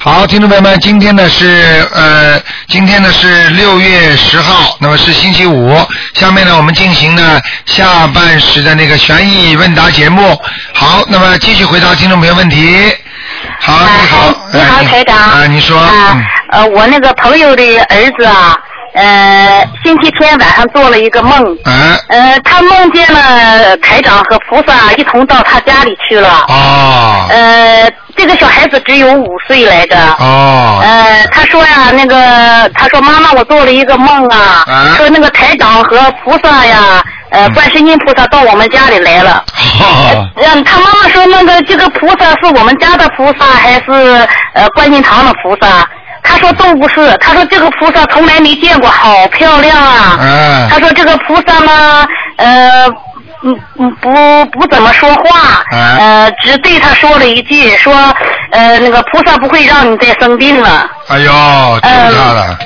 好，听众朋友们，今天呢是呃，今天呢是六月十号，那么是星期五。下面呢，我们进行呢下半时的那个悬疑问答节目。好，那么继续回答听众朋友问题。好，你好，你好，哎台长。啊，你说，呃，我那个朋友的儿子啊，呃，星期天晚上做了一个梦，嗯，呃，他梦见了台长和菩萨一同到他家里去了。哦，呃，这个小孩子只有五岁来着。哦，呃，他说呀，那个，他说妈妈，我做了一个梦啊，啊说那个台长和菩萨呀，呃，嗯观世音菩萨到我们家里来了。哦，嗯，他妈妈说那个这个菩萨是我们家的菩萨还是呃观音堂的菩萨？他说都不是，他说这个菩萨从来没见过，好漂亮啊。嗯他说这个菩萨呢，呃，嗯嗯不不怎么说话，嗯呃，只对他说了一句，说呃那个菩萨不会让你再生病了。哎呦，听他了，呃，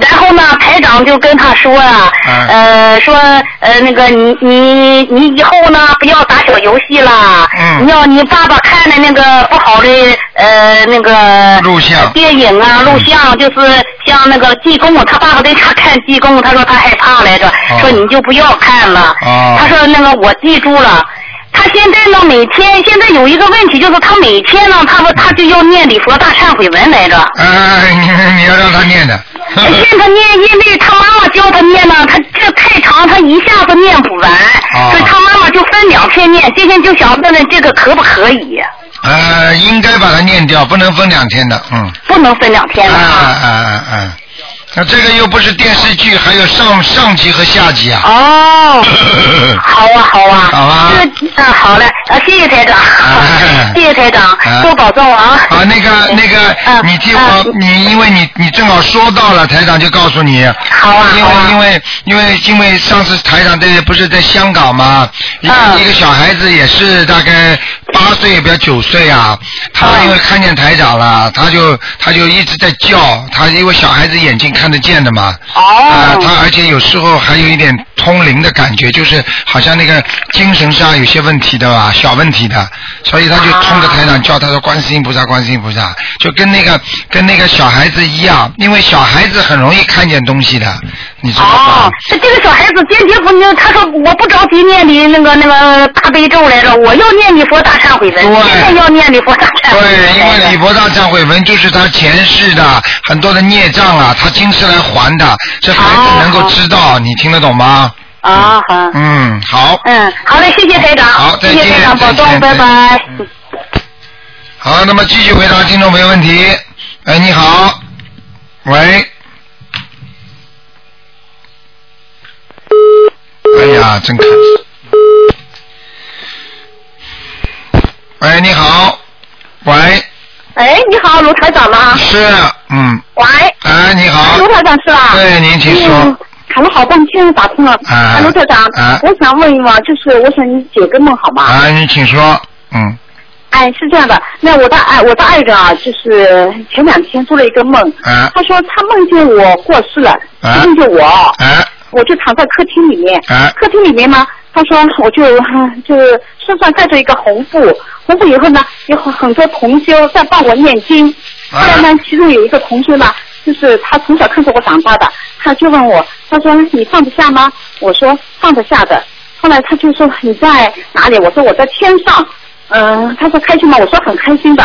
然后呢，台长就跟他说啊，嗯呃，说呃那个你你你以后呢不要打小游戏啦，嗯。你要你爸爸看的那个不好的呃那个录像。呃电影啊录像，就是像那个济公，他爸爸对他看济公，他说他害怕来着，哦。说你就不要看了，哦。他说那个我记住了。他现在呢，每天现在有一个问题，就是他每天呢，他说他就要念礼佛大忏悔文来着。哎，你你要让他念的，现在念，因为他妈妈教他念呢，他这太长，他一下子念不完，哦所以他妈妈就分两天念。今天就想问问这个可不可以？呃，应该把它念掉，不能分两天的，嗯。不能分两天啊了啊。啊啊啊！那这个又不是电视剧，还有上上集和下集啊。哦，好啊，好啊，好啊这个，嗯，好嘞，啊，谢谢台长，哎。谢谢台长哎，多保重啊。啊，那个那个，嗯你听我，你因为你你正好说到了，台长就告诉你。好啊因好啊。为因为因为因为上次台长在不是在香港嘛，一个、嗯。一个小孩子也是大概八岁也，不要九岁啊，他嗯因为看见台长了，他就他就一直在叫，他因为小孩子眼睛看得见的嘛。啊，哦，他而且有时候还有一点通灵的感觉，就是好像那个精神上有些问题的吧，小问题的，所以他就冲着台长叫，他说观世音菩萨，观世音菩萨，就跟那个跟那个小孩子一样，因为小孩子很容易看见东西的，你知道这这个小孩子坚决不念，他说我不着急念你那个那个大悲咒来着，我要念礼佛大忏悔文，对现在要念礼佛大忏悔文对，因为礼佛大忏悔文就是他前世的很多的孽障啊，他今世来还的，这孩子能够知道，你听得懂吗？啊好。嗯，好，嗯，好嘞，谢谢台长，好再见谢谢台长保重，拜拜。嗯好，那么继续回答听众朋友问题。哎，你好，喂。哎呀，真可惜。喂，你好，喂，哎，你好，卢台长吗？是，嗯，喂，哎，你好。卢，台长是吧？对，您请嗯说。，喊了好半天打通了。啊。卢台长，啊。我想问一问，就是我想你解个梦好吗？啊，你请说，嗯，哎，是这样的，那我的爱我的爱人啊，就是前两天做了一个梦，啊。他说他梦见我过世了，啊。梦见我，哎，我就躺在客厅里面，啊客厅里面呢，他说我就嗯就身上盖着一个红布，红布以后呢，有很很多同修在帮我念经。啊后来呢，其中有一个同学呢，就是他从小看着我长大的，他就问我，他说你放得下吗？我说放得下的。后来他就说你在哪里？我说我在天上。嗯、他说开心吗？我说很开心的。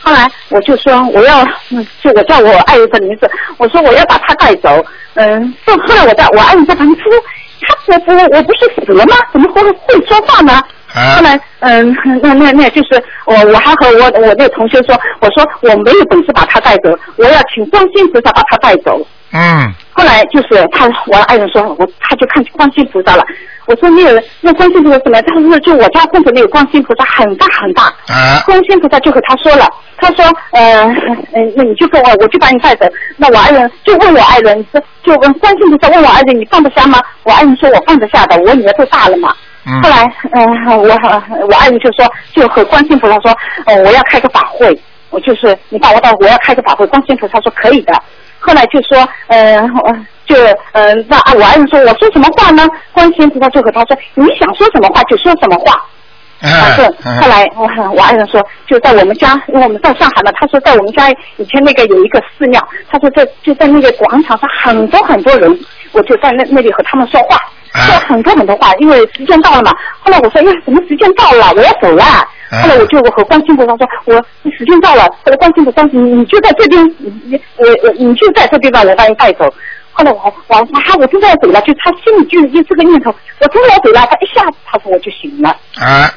后来我就说我要，嗯，就我叫我爱人的名字，我说我要把他带走。嗯，后后来我在我爱人在旁边，他我不我不是死了吗？怎么会会说话呢？啊后来，嗯，那那那就是我我还和我我那个同学说，我说我没有本事把他带走，我要请观世音菩萨把他带走。嗯，后来就是他，我爱人说，我他就看见观世音菩萨了。我说那个那观世音菩萨怎么样？他说就我家供的那个观世音菩萨很大很大。啊观世音菩萨就和他说了，他说，呃，嗯，那你就跟我，我就把你带走。那我爱人就问我爱人，就问观世音菩萨问我爱人，你放得下吗？我爱人说我放得下的，我女儿都大了嘛。嗯后来，嗯、我我爱人就说，就和观世音菩萨说，呃，我要开个法会，我就是你把我带，我要开个法会。观世音菩萨说可以的。后来就说，呃，我就呃，那啊我爱人说，我说什么话呢？观世音菩萨就和他说，你想说什么话就说什么话。嗯反正嗯后来我我爱人说，就在我们家，因为我们在上海嘛，他说在我们家以前那个有一个寺庙，他说在就在那个广场上很多很多人，我就在那那里和他们说话，啊说很多很多话，因为时间到了嘛。后来我说，哎呀，怎么时间到了，我要走了。啊后来我就我和观世音菩萨说，我时间到了，后来观世音菩萨你你就在这边，你你我我你就在这边把我把你带走。后来我我我说哈，我真的要走了，就他心里就就这个念头，我真的要走了，他一下子他说我就醒了。啊，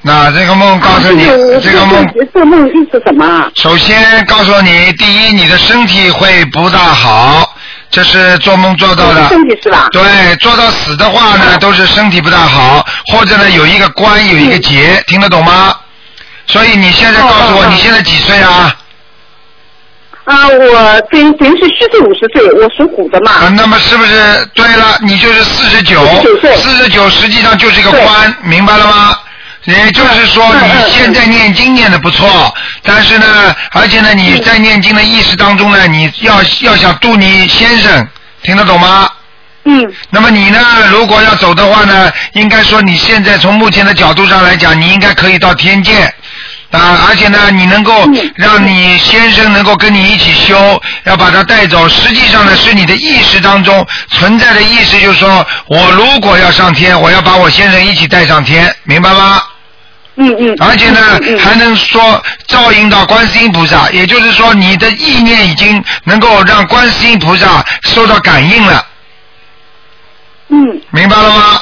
那这个梦告诉你，啊这个梦这这个梦意思什么啊？首先告诉你，第一，你的身体会不大好，这是做梦做到的。身体是吧？对，做到死的话呢，都是身体不大好，或者呢有一个关有一个结，听得懂吗？所以你现在告诉我，你现在几岁啊？啊，我等等于是虚岁五十岁，我属虎的嘛。啊，那么是不是对了？你就是四十九，49岁四十九实际上就是一个关，明白了吗？也就是说，你现在念经念的不错，但是呢，而且呢，你在念经的意识当中呢，你要要想度你先生，听得懂吗？嗯那么你呢，如果要走的话呢，应该说你现在从目前的角度上来讲，你应该可以到天界。啊，而且呢，你能够嗯让你先生能够跟你一起修，要把他带走。实际上呢，是你的意识当中存在的意识，就是说我如果要上天，我要把我先生一起带上天，明白吗？嗯嗯。而且呢嗯，嗯还能说照应到观世音菩萨，也就是说你的意念已经能够让观世音菩萨受到感应了，嗯，明白了吗？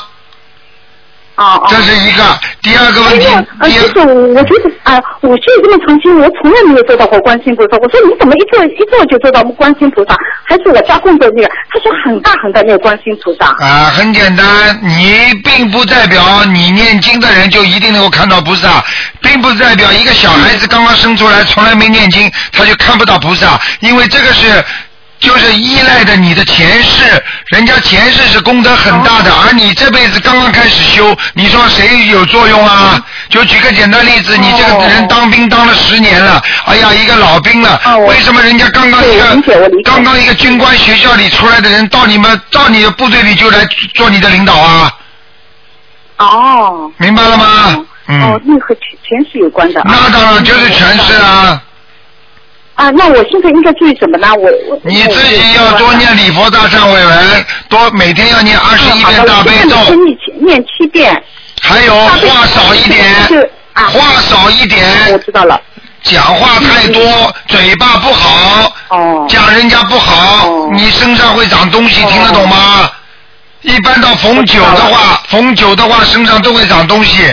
哦哦。这是一个。第二个问题呃，就是我觉得啊、我修这么长期，我从来没有做到过观世音菩萨。我说你怎么一做一做就做到观世音菩萨？还是我家供的那个？他说很大很大那个观世音菩萨。啊，很简单，你并不代表你念经的人就一定能够看到菩萨，并不代表一个小孩子刚刚生出来从来没念经，他就看不到菩萨，因为这个是。就是依赖着你的前世，人家前世是功德很大的，而你这辈子刚刚开始修，你说谁有作用啊？就举个简单例子，你这个人当兵当了十年了，哎呀，一个老兵了，为什么人家刚刚一个刚刚一个军官学校里出来的人，到你们到你的部队里就来做你的领导啊？哦。明白了吗？嗯。哦，那和前前世有关的。啊那当然就是前世啊！啊，那我现在应该注意什么呢？我我你自己要多念礼佛大忏悔文，多每天要念二十一遍大悲咒，先念七念七遍。还有话少一点话少一点我点，知道了。讲话太多，嘴巴不好，哦。讲人家不好哦，你身上会长东西，哦听得懂吗？一般到逢九的话，逢九的话身上都会长东西，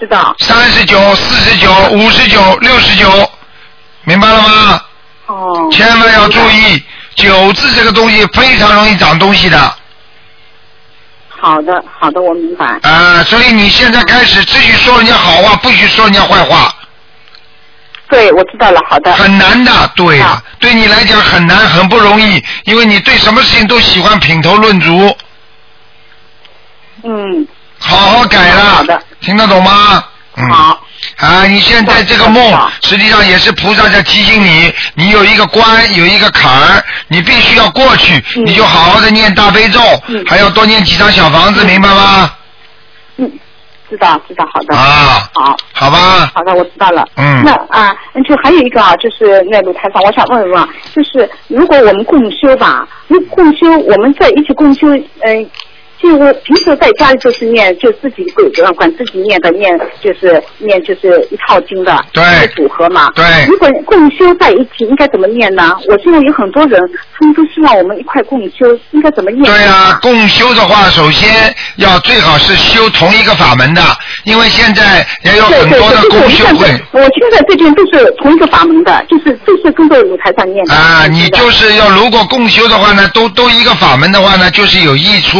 知道。三十九、四十九、五十九、六十九，明白了吗？哦。千万要注意，酒字这个东西非常容易长东西的啊、好的，好的，我明白。啊所以你现在开始只许说人家好话，不许说人家坏话，对，我知道了，好的。很难的，对啊，对你来讲很难，很不容易，因为你对什么事情都喜欢品头论足，嗯，好好改了，好的听得懂吗？嗯。好。啊，你现在这个梦，实际上也是菩萨在提醒你，你有一个关，有一个坎儿，你必须要过去，嗯你就好好的念大悲咒，嗯还要多念几张小房子，明白吗？嗯，知道，知道，好的。啊，好。好吧，好的，我知道了。嗯那啊，就还有一个啊，就是那鲁台长，我想问一问啊，就是如果我们共修吧，如果共修，我们在一起共修，嗯、就我平时在家里就是念，就自己管管自己念的念，就是念就是一套经的对组合嘛。对如果共修在一起，应该怎么念呢？我现在有很多人，他们都希望我们一块共修，应该怎么念？对啊，共修的话，首先要最好是修同一个法门的，因为现在也有很多的共修会我现在这边都是同一个法门的，就是都是跟着舞台上念的。啊，你就是要如果共修的话呢，都都一个法门的话呢，就是有益处。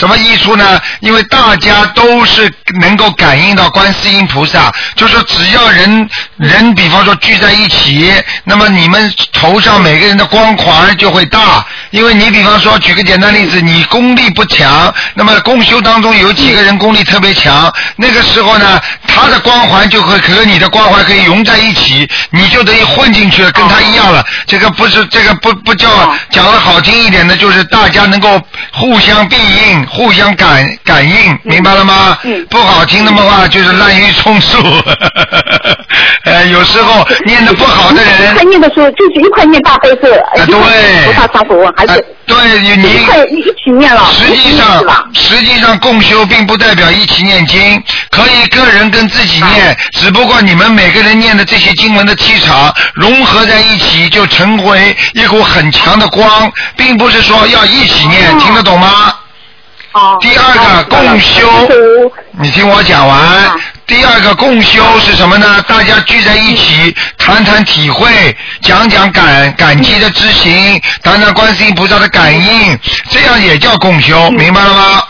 什么益处呢？因为大家都是能够感应到观世音菩萨，就是只要人人，比方说聚在一起，那么你们头上每个人的光环就会大。因为你比方说，举个简单例子，你功力不强，那么共修当中有几个人功力特别强，那个时候呢，他的光环就会和你的光环可以融在一起，你就等于混进去了，跟他一样了。这个不是这个不不叫哦讲的好听一点的，就是大家能够互相庇应、互相感感应，明白了吗？嗯不好听的话就是滥竽充数。呃，有时候念的不好的人一块，念的时候就是一块念大悲咒，啊一块念对菩萨上佛文，还呃是对一一一起念了，实际上？，实际上共修并不代表一起念经，可以个人跟自己念，只不过你们每个人念的这些经文的气场融合在一起，就成为一股很强的光，并不是说要一起念，哦听得懂吗？哦。第二个哦共修你听我讲完啊。第二个共修是什么呢？大家聚在一起谈谈体会，讲讲感感激的知行，谈谈观世音菩萨的感应，这样也叫共修，明白了吗？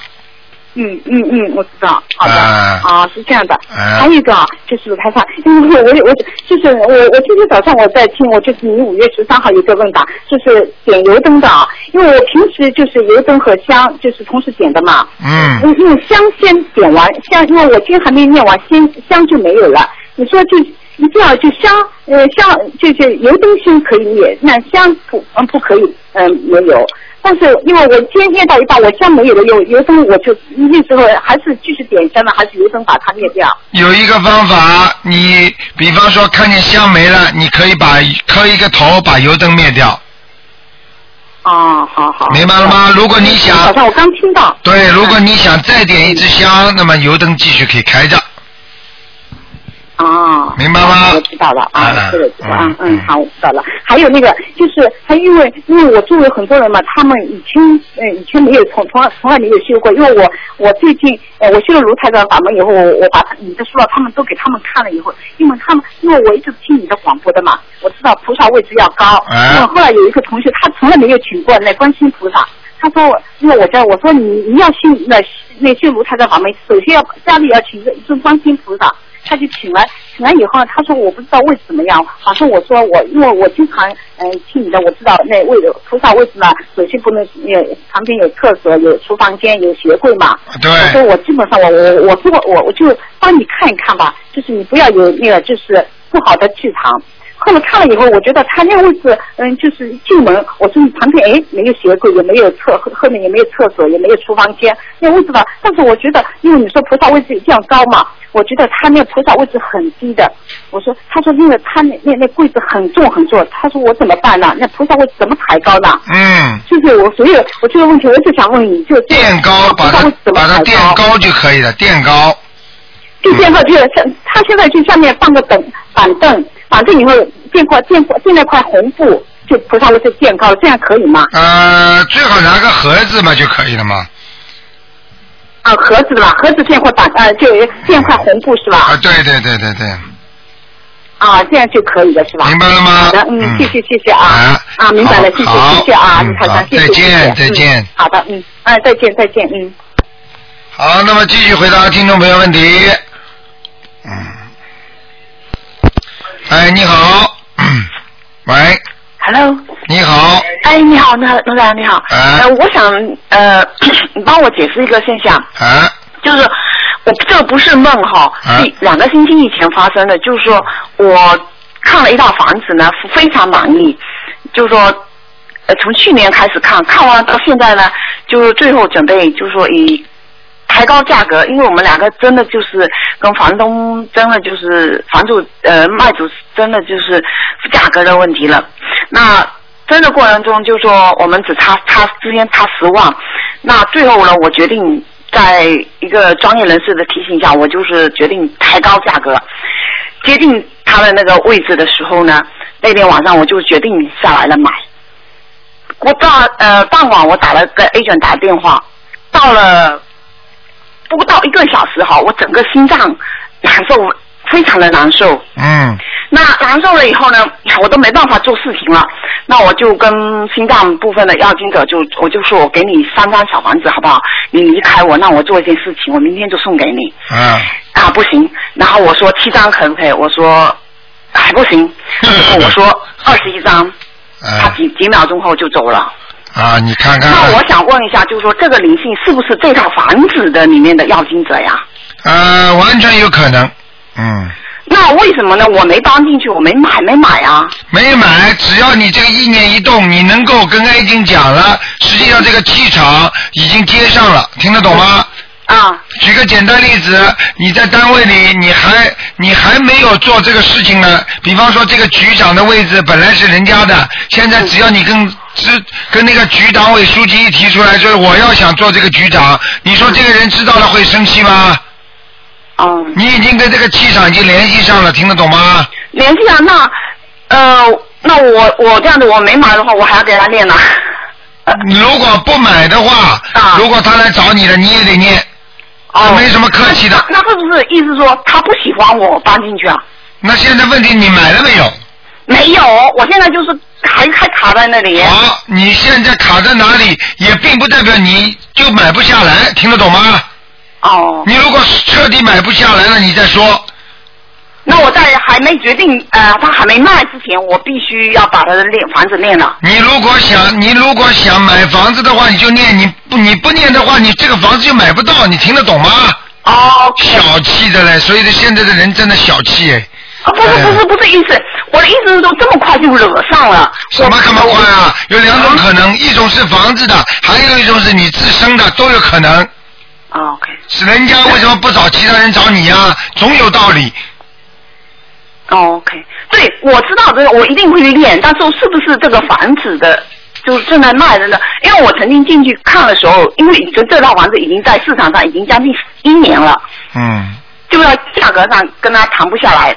嗯嗯嗯，我知道，好的，啊啊，是这样的。啊还有一个啊，就是台上，因为我我就是我我今天早上我在听，我就是你五月十三号有个问答，就是点油灯的啊，因为我平时就是油灯和香就是同时点的嘛。嗯因为香先点完，香因为我今天还没念完，先香就没有了。你说就一定要就香呃香就是油灯先可以灭，那香不嗯不可以嗯、没有。但是因为我今天念到一半，我香没有了，油油灯我就那时候还是继续点香呢，还是油灯把它灭掉？有一个方法，你比方说看见香没了，你可以把磕一个头，把油灯灭掉，啊，好好。明白了吗？如果你想早上我刚听到。对，如果你想再点一支香，那么油灯继续可以开着。啊，明白吗？我知道了啊嗯，是的，知道，嗯嗯嗯嗯，好，我知道了。还有那个，就是他因为因为我周围很多人嘛，他们以前呃以前没有从从来从来没有修过，因为我我最近呃我修了卢台长法门以后，我我把他你的书了，他们都给他们看了以后，因为他们因为我一直听你的广播的嘛，我知道菩萨位置要高，哎。因为后来有一个同学他从来没有请过那观世音菩萨。他说我，因为我在我说你你要信那那修卢台的法门，首先要家里要请一个一尊观世音菩萨，他就请来，请来以后，他说我不知道位置怎么样，好像我说我因为我经常嗯、听你的，我知道那位菩萨位置呢，首先不能有旁边有厕所、有厨房间、有鞋柜嘛。对我说我基本上我我我做我我就帮你看一看吧，就是你不要有那个就是不好的气场。后来看了以后，我觉得他那个位置，嗯，就是进门，我说你旁边哎没有鞋柜，也没有厕后后面也没有厕所，也没有厨房间，那个位置吧。但是我觉得，因为你说菩萨位置一定要高嘛，我觉得他那个菩萨位置很低的。我说，他说因为他那那那柜子很重很重，他说我怎么办呢？那菩萨位置怎么抬高呢？嗯，就是我所以我这个问题，我就想问你，就垫高，把它把它抬垫高就可以了，垫高。就垫高，就是像他现在就下面放个等板凳，板凳以后垫块垫块垫那块红布，就菩萨位置垫高了，这样可以吗？呃，最好拿个盒子嘛就可以了嘛。啊，盒子的吧，盒子垫块板呃，就垫块红布是吧？啊，对对对对对，啊，这样就可以了是吧？明白了吗好的，嗯，嗯谢谢谢谢啊啊啊，明白了，谢谢谢谢啊，好，谢谢谢再见谢再见嗯好的，嗯，哎，再见再见，嗯。好，那么继续回答听众朋友问题。嗯。哎，你好。嗯 喂，Hello，你好。哎，你好，那卢长你好，哎呃，我想呃，你帮我解释一个现象，啊，就是我这个不是梦哈，啊是两个星期以前发生的，就是说我看了一套房子呢，非常满意，就是说。呃，从去年开始看，看完到现在呢，就是最后准备，就是说以抬高价格，因为我们两个真的就是跟房东真的就是房主呃卖主真的就是价格的问题了。那争的过程中，就说我们只差差之间差十万，那最后呢，我决定在一个专业人士的提醒下，我就是决定抬高价格。接近他的那个位置的时候呢，那天晚上我就决定下来了买。我到呃傍晚我打了个 agent 打电话，到了不到一个小时哈，我整个心脏难受，非常的难受。嗯那难受了以后呢，我都没办法做事情了。那我就跟心脏部分的要经者就我就说我给你三张小房子好不好？你离开我，让我做一件事情，我明天就送给你。嗯，啊，不行。然后我说七张可不可以？我说还不行。然 后我说二十一张，他啊几几秒钟后就走了。啊，你看看。那我想问一下，就是说这个灵性是不是这套房子的里面的要经者呀？呃，完全有可能。嗯那为什么呢？我没搬进去，我没买，没买啊。没买，只要你这个意念一动，你能够跟爱经讲了，实际上这个气场已经接上了，听得懂吗？啊，举个简单例子，你在单位里，你还你还没有做这个事情呢。比方说，这个局长的位置本来是人家的，现在只要你跟知跟那个局党委书记一提出来，就是我要想做这个局长，你说这个人知道了会生气吗？哦、你已经跟这个气场已经联系上了，听得懂吗？联系上，那呃，那我我这样子我没买的话，我还要给他念呢。如果不买的话，啊如果他来找你了，你也得念，哦，没什么客气的那那是不是意思说他不喜欢我搬进去啊？那现在问题你买了没有？没有，我现在就是还还卡在那里。好，你现在卡在哪里，也并不代表你就买不下来，听得懂吗？哦，你如果彻底买不下来了，你再说。那我在还没决定呃，他还没卖之前，我必须要把他的练房子练了。你如果想，你如果想买房子的话，你就念；你不你不念的话，你这个房子就买不到。你听得懂吗？哦，小气的嘞，所以的现在的人真的小气哎。啊，不是不是不是意思，我的意思是说这么快就惹上了。什么这么快啊？有两种可能，一种是房子的，还有一种是你自身的，都有可能。啊，OK，是人家为什么不找其他人找你呀、总有道理。哦，OK，对，我知道这个，我一定会去练，但是是不是这个房子的，就是正在卖的呢？因为我曾经进去看的时候，因为这这套房子已经在市场上已经将近一年了，嗯，就要价格上跟他谈不下来。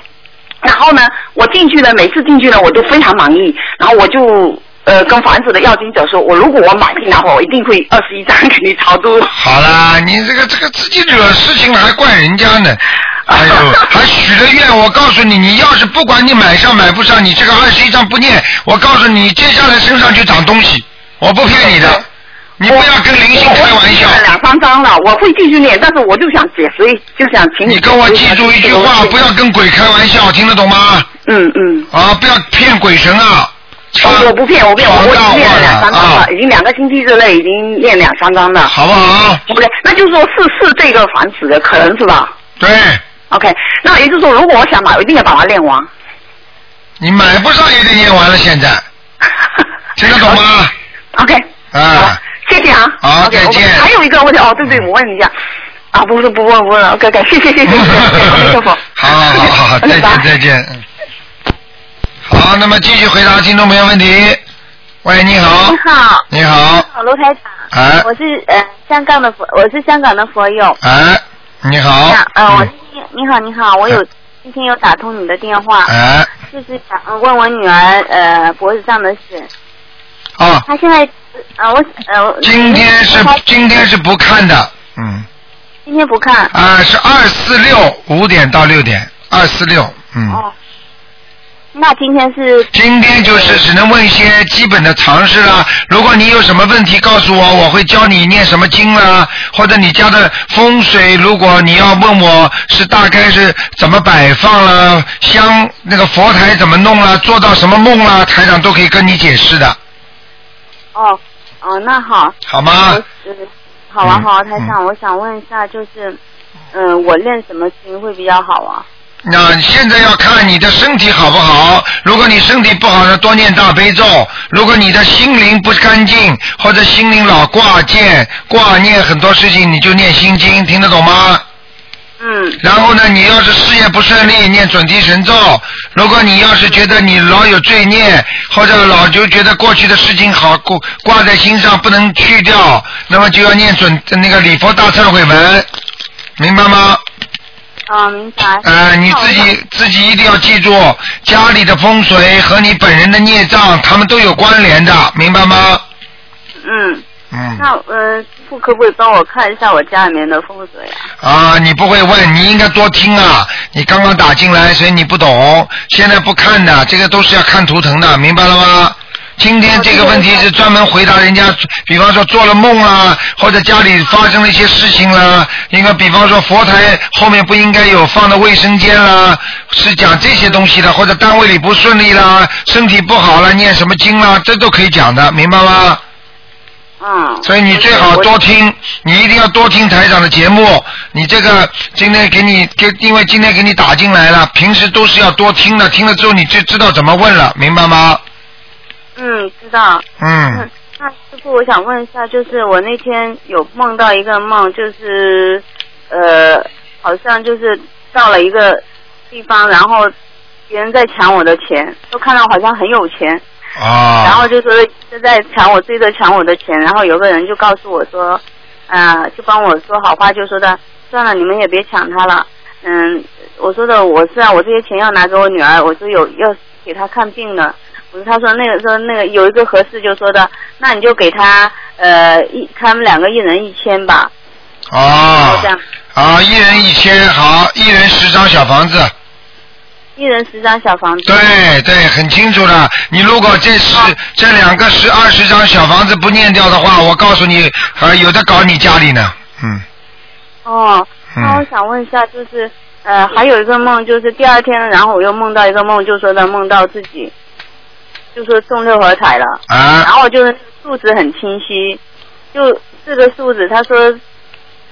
然后呢，我进去呢，每次进去呢，我都非常满意。然后我就呃跟房子的要经者说，我如果我买进的话，我一定会二十一张 给你超度。好啦，你这个这个自己惹事情了，还怪人家呢。哎呦，还许了愿，我告诉你，你要是不管你买上买不上，你这个二十一张不念，我告诉你，接下来身上就长东西，我不骗你的，你不要跟灵性开玩笑。两三张了，我会继续念，但是我就想解释，就想请你跟我记住一句话，不要跟鬼开玩笑，听得懂吗？嗯嗯。啊，不要骗鬼神啊！我我不骗，我不骗，我我已经练了两三张了，啊已经两个星期之内已经练两三张了。好不好？OK，那就是说是是这个房子的可能是吧对，？OK，那也就是说，如果我想买，我一定要把它练完。你买不上也得念完了，现在 听得懂吗？OK，啊，谢谢啊。好再见还有一个问题哦，对对，我问你一下。啊，不是不问不问了，OK 谢谢谢谢谢谢。好好好好，再见再见。嗯好，那么继续回答听众朋友问题。喂，你好你，好，你好，好，卢台长，哎我是呃香港的佛，我是香港的佛友。哎，你好那，呃，我你好你好，我有今天有打通你的电话，哎，就是想呃问我女儿呃脖子上的事，哦，她现在啊我呃今天是今天是不看的，嗯，今天不看。啊，是二四六五点到六点，二四六，嗯。哦，那今天是今天就是只能问一些基本的常识啦。如果你有什么问题，告诉我，我会教你念什么经啦，或者你家的风水，如果你要问我是大概是怎么摆放了，香那个佛台怎么弄了，做到什么梦啦，台长都可以跟你解释的，哦哦那好，好吗我？呃好啊嗯好啊，台长，我想问一下就是嗯、呃我练什么经会比较好啊？那现在要看你的身体好不好。如果你身体不好呢，多念大悲咒；如果你的心灵不干净，或者心灵老挂件、挂念很多事情，你就念心经，听得懂吗？嗯然后呢，你要是事业不顺利，念准提神咒；如果你要是觉得你老有罪孽，或者老就觉得过去的事情好挂挂在心上不能去掉，那么就要念准那个礼佛大忏悔文，明白吗？啊明白。呃，你自己自己一定要记住，家里的风水和你本人的孽障，他们都有关联的，明白吗？嗯。嗯。那呃，师傅可不可以帮我看一下我家里面的风水啊？啊，你不会问，你应该多听啊！你刚刚打进来，所以你不懂。现在不看的，这个都是要看图腾的，明白了吗？今天这个问题是专门回答人家，比方说做了梦啦，或者家里发生了一些事情啦，应该比方说佛台后面不应该有放的卫生间啦，是讲这些东西的，或者单位里不顺利啦，身体不好了，念什么经啦，这都可以讲的，明白吗？嗯。所以你最好多听，你一定要多听台长的节目。你这个今天给你给，因为今天给你打进来了，平时都是要多听的，听了之后你就知道怎么问了，明白吗？嗯，知道。嗯。那师傅，我想问一下，就是我那天有梦到一个梦，就是呃，好像就是到了一个地方，然后别人在抢我的钱，都看到好像很有钱。啊。然后就说就在抢我，追着抢我的钱，然后有个人就告诉我说，啊、就帮我说好话，就说的算了，你们也别抢他了。嗯，我说的我是啊，我这些钱要拿给我女儿，我说有要给她看病的。我说他说那个说那个有一个合适就说的，那你就给他呃一他们两个一人一千吧。哦这样。啊，一人一千，好，一人十张小房子。一人十张小房子。对对，很清楚的。你如果这十、这两个十二十张小房子不念掉的话，我告诉你，呃，有的搞你家里呢。嗯。哦，那我嗯。想问一下，就是呃还有一个梦，就是第二天，然后我又梦到一个梦，就说的梦到自己，就说中六合彩了。啊然后就是数字很清晰，就四个数字，他说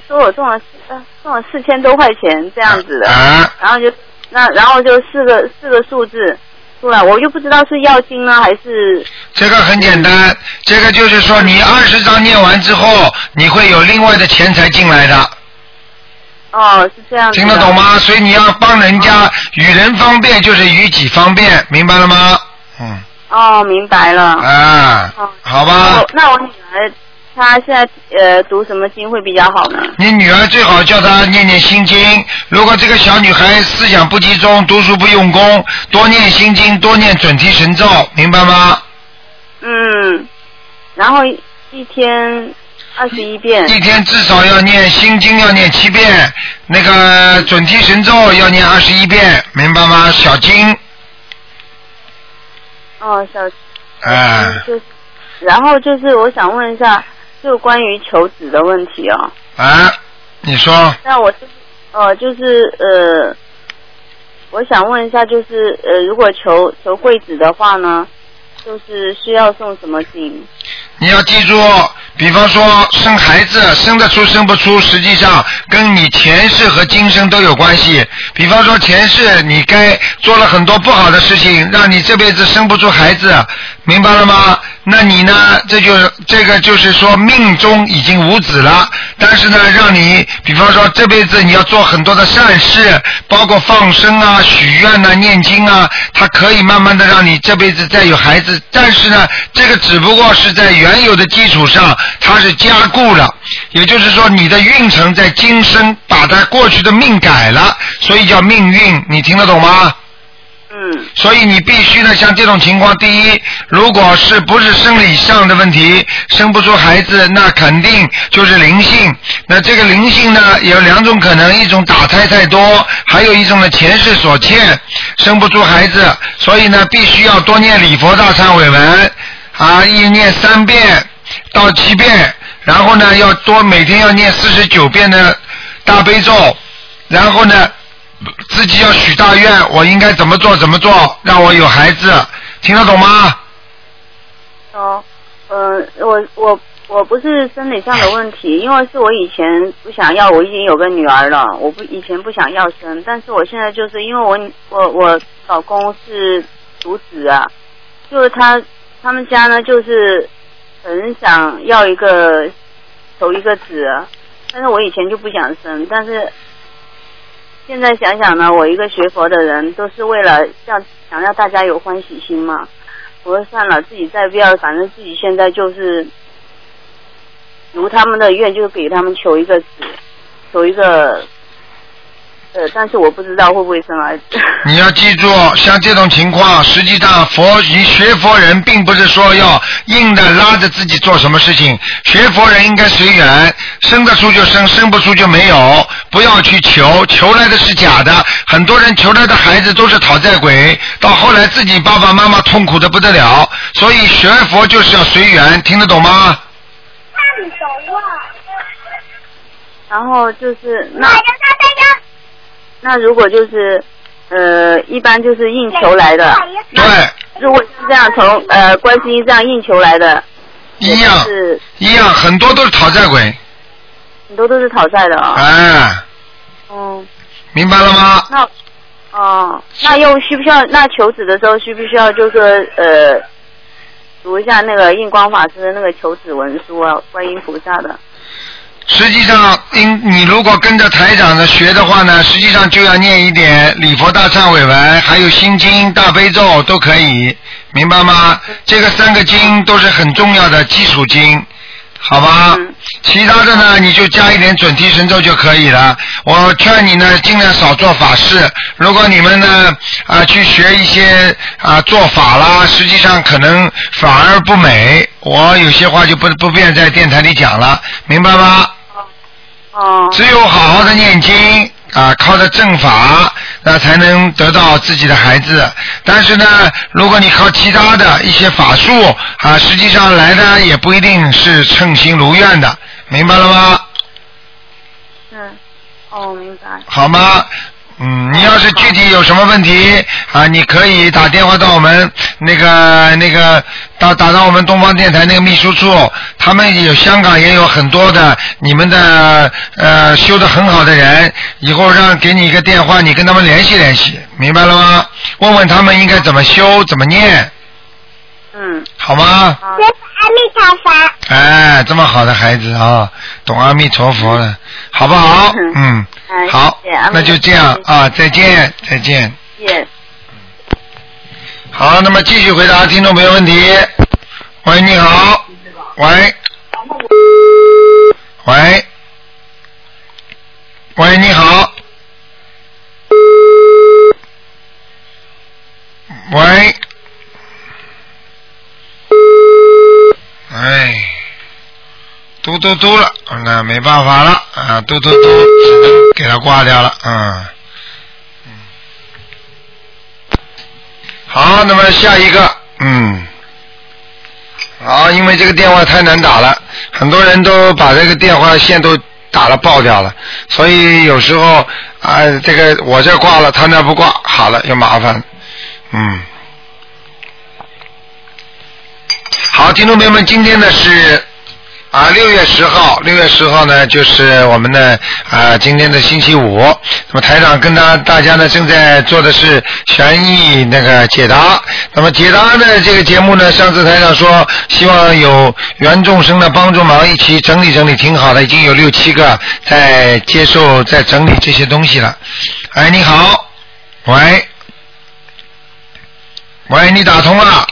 说我中了四呃中了四千多块钱这样子的。啊。然后就那然后就四个四个数字出来，我又不知道是要经呢还是这个很简单，这个就是说，你二十张念完之后，你会有另外的钱财进来的，哦是这样。听得懂吗？所以你要帮人家，与人方便就是与己方便，明白了吗？嗯。哦，明白了。啊，哦好吧。那我女儿她现在呃读什么经会比较好呢？你女儿最好叫她念念心经。如果这个小女孩思想不集中，读书不用功，多念心经，多念准提神咒，明白吗？嗯，然后一一天二十一遍。一天至少要念心经，要念七遍，那个准提神咒要念二十一遍，明白吗？小经，哦，小哎、就，然后就是我想问一下，就关于求子的问题哦。啊，你说那我就是呃，就是呃，我想问一下，就是呃，如果求求贵子的话呢，就是需要送什么经？你要记住，比方说生孩子生得出生不出，实际上跟你前世和今生都有关系。比方说前世你该做了很多不好的事情，让你这辈子生不出孩子，明白了吗？那你呢？这就这个就是说命中已经无子了，但是呢，让你比方说这辈子你要做很多的善事，包括放生啊、许愿呐、念经啊，它可以慢慢的让你这辈子再有孩子。但是呢，这个只不过是在原有的基础上，它是加固了，也就是说你的运程在今生把它过去的命改了，所以叫命运。你听得懂吗？嗯所以你必须呢，像这种情况，第一，如果是不是生理上的问题，生不出孩子，那肯定就是灵性。那这个灵性呢，有两种可能，一种打胎太多，还有一种呢前世所欠，生不出孩子，所以呢，必须要多念礼佛大忏悔文，啊，一念三遍到七遍，然后呢，要多每天要念四十九遍的大悲咒，然后呢。自己要许大愿，我应该怎么做怎么做，让我有孩子，听得懂吗？哦，呃，我我我不是生理上的问题，因为是我以前不想要，我已经有个女儿了，我不以前不想要生，但是我现在就是因为我我我老公是独子啊，就是他他们家呢就是很想要一个求一个子，但是我以前就不想生，但是现在想想呢，我一个学佛的人都是为了让想让大家有欢喜心嘛。我说算了，自己再不要，反正自己现在就是如他们的愿，就给他们求一个子，求一个，呃，但是我不知道会不会生儿子。你要记住，像这种情况，实际上佛你学佛人并不是说要硬的拉着自己做什么事情，学佛人应该随缘，生得出就生，生不出就没有，不要去求，求来的是假的，很多人求来的孩子都是讨债鬼，到后来自己爸爸妈妈痛苦的不得了，所以学佛就是要随缘，听得懂吗？看懂了然后就是那那如果就是呃，一般就是应求来的。对。如果是这样从呃观世音这样应求来的，一样是一样，很多都是讨债鬼，很多都是讨债的啊。哎，嗯，明白了吗？那哦，那又需不需要？那求子的时候需不需要就是说呃，读一下那个印光法师的那个求子文书啊，观音菩萨的？实际上，你如果跟着台长的学的话呢，实际上就要念一点礼佛大忏悔文，还有心经、大悲咒都可以，明白吗？这个三个经都是很重要的基础经，好吧？其他的呢，你就加一点准提神咒就可以了。我劝你呢，尽量少做法事。如果你们呢啊、去学一些啊、做法啦，实际上可能反而不美。我有些话就不不便在电台里讲了，明白吗？哦只有好好的念经啊，靠着正法，那才能得到自己的孩子。但是呢，如果你靠其他的一些法术啊，实际上来的也不一定是称心如愿的，明白了吗？嗯，哦，明白。好吗？嗯，你要是具体有什么问题啊，你可以打电话到我们那个那个打打到我们东方电台那个秘书处，他们有香港也有很多的你们的呃修的很好的人，以后让给你一个电话，你跟他们联系联系，明白了吗？问问他们应该怎么修，怎么念，嗯，好吗？好。阿弥陀佛。哎，这么好的孩子啊，懂阿弥陀佛了，好不好？嗯，哎好那就这样啊，再见，再见。好，那么继续回答听众朋友问题。喂，你好。喂。喂。喂，你好。喂。哎，嘟嘟嘟了，那没办法了啊，嘟嘟嘟，给他挂掉了，嗯。好，那么下一个，嗯，啊，因为这个电话太难打了，很多人都把这个电话线都打了爆掉了，所以有时候啊、这个我这挂了，他那不挂，好了又麻烦，嗯。好，听众朋友们，今天呢是啊六月十号，六月十号呢就是我们的啊今天的星期五。那么台长跟大大家呢正在做的是悬疑那个解答。那么解答的这个节目呢，上次台长说希望有原众生的帮助忙，一起整理整理，挺好的，已经有六七个在接受在整理这些东西了。哎，你好，喂，喂，你打通了。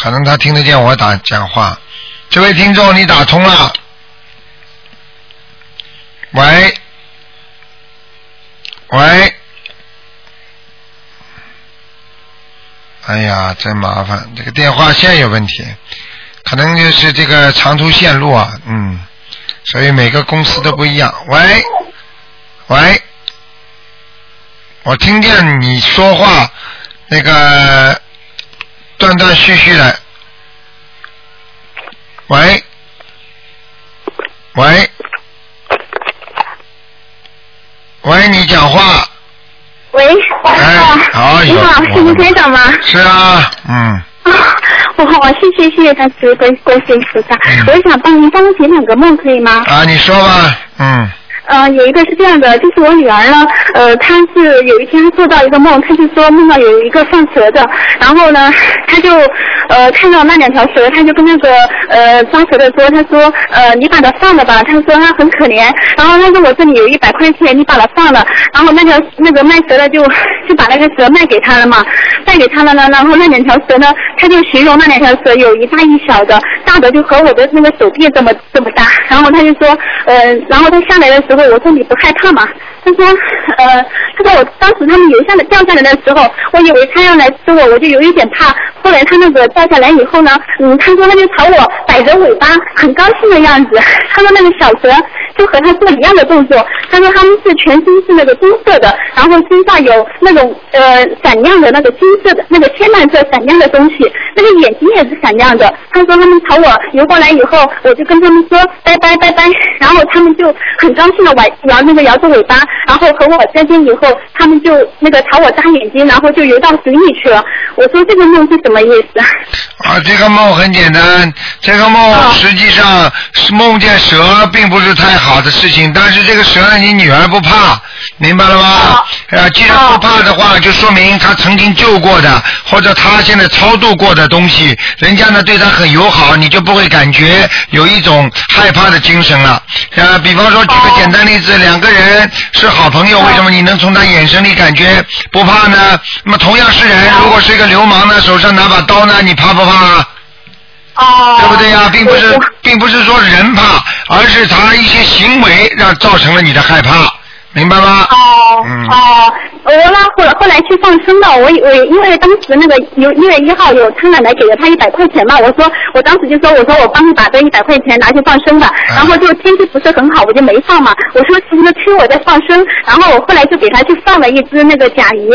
可能他听得见我打讲话。这位听众，你打通了。喂，喂，哎呀，真麻烦，这个电话线有问题，可能就是这个长途线路啊，嗯，所以每个公司都不一样。喂，喂，我听见你说话，那个断断续续的。喂，喂，喂，你讲话。喂，哎啊好。有你好，是吴台长吗？是啊，嗯，啊，我好，谢谢谢谢大慈观观世音菩萨嗯，我想帮您帮我解两个梦，可以吗？啊，你说吧，嗯，呃，有一个是这样的，就是我女儿呢，呃，她是有一天做到一个梦，她就说梦到有一个放蛇的，然后呢，她就呃看到那两条蛇，她就跟那个呃抓蛇的说，她说呃你把它放了吧，她说她很可怜，然后她说我这里有一百块钱，你把它放了，然后那条那个卖蛇的就就把那个蛇卖给她了嘛，卖给她了呢，然后那两条蛇呢，她就形容那两条蛇有一大一小的，大的就和我的那个手臂这么这么大，然后她就说呃，然后她下来的时候，我说你不害怕吗？他说呃，他说我当时他们游下来掉下来的时候，我以为他要来吃我，我就有一点怕。后来他那个掉下来以后呢，嗯，他说他就朝我摆着尾巴，很高兴的样子。他说那个小蛇就和他做一样的动作。他说他们是全身是那个金色的，然后身上有那种呃闪亮的那个金色的那个天蓝色闪亮的东西，那个眼睛也是闪亮的。他说他们朝我游过来以后，我就跟他们说拜拜拜拜，然后他们就很高兴的摇摇那个摇着尾巴，然后和我再见以后，他们就那个朝我眨眼睛，然后就游到水里去了。我说这个梦是什么意思？啊，这个梦很简单，这个梦哦实际上是梦见蛇，并不是太好的事情。但是这个蛇，你女儿不怕，明白了吗？哦呃，既然不怕的话，就说明她曾经救过的，或者她现在超度过的东西，人家呢对她很友好，你就不会感觉有一种害怕的精神了。呃，比方说举个简单例子，两个人是好朋友，为什么你能从他眼神里感觉不怕呢？那么同样是人，如果是一个流氓呢，手上拿把刀呢，你怕不怕啊？哦，对不对呀、并不是，并不是说人怕，而是他一些行为让造成了你的害怕，明白吗？哦嗯哦，我那后来后来去放生了，我我因为当时那个有一月一号有他奶奶给了他一百块钱嘛，我说我当时就说我说我帮你把这一百块钱拿去放生吧，嗯然后就天气不是很好，我就没放嘛，我说其实催我在放生，然后我后来就给他去放了一只那个甲鱼，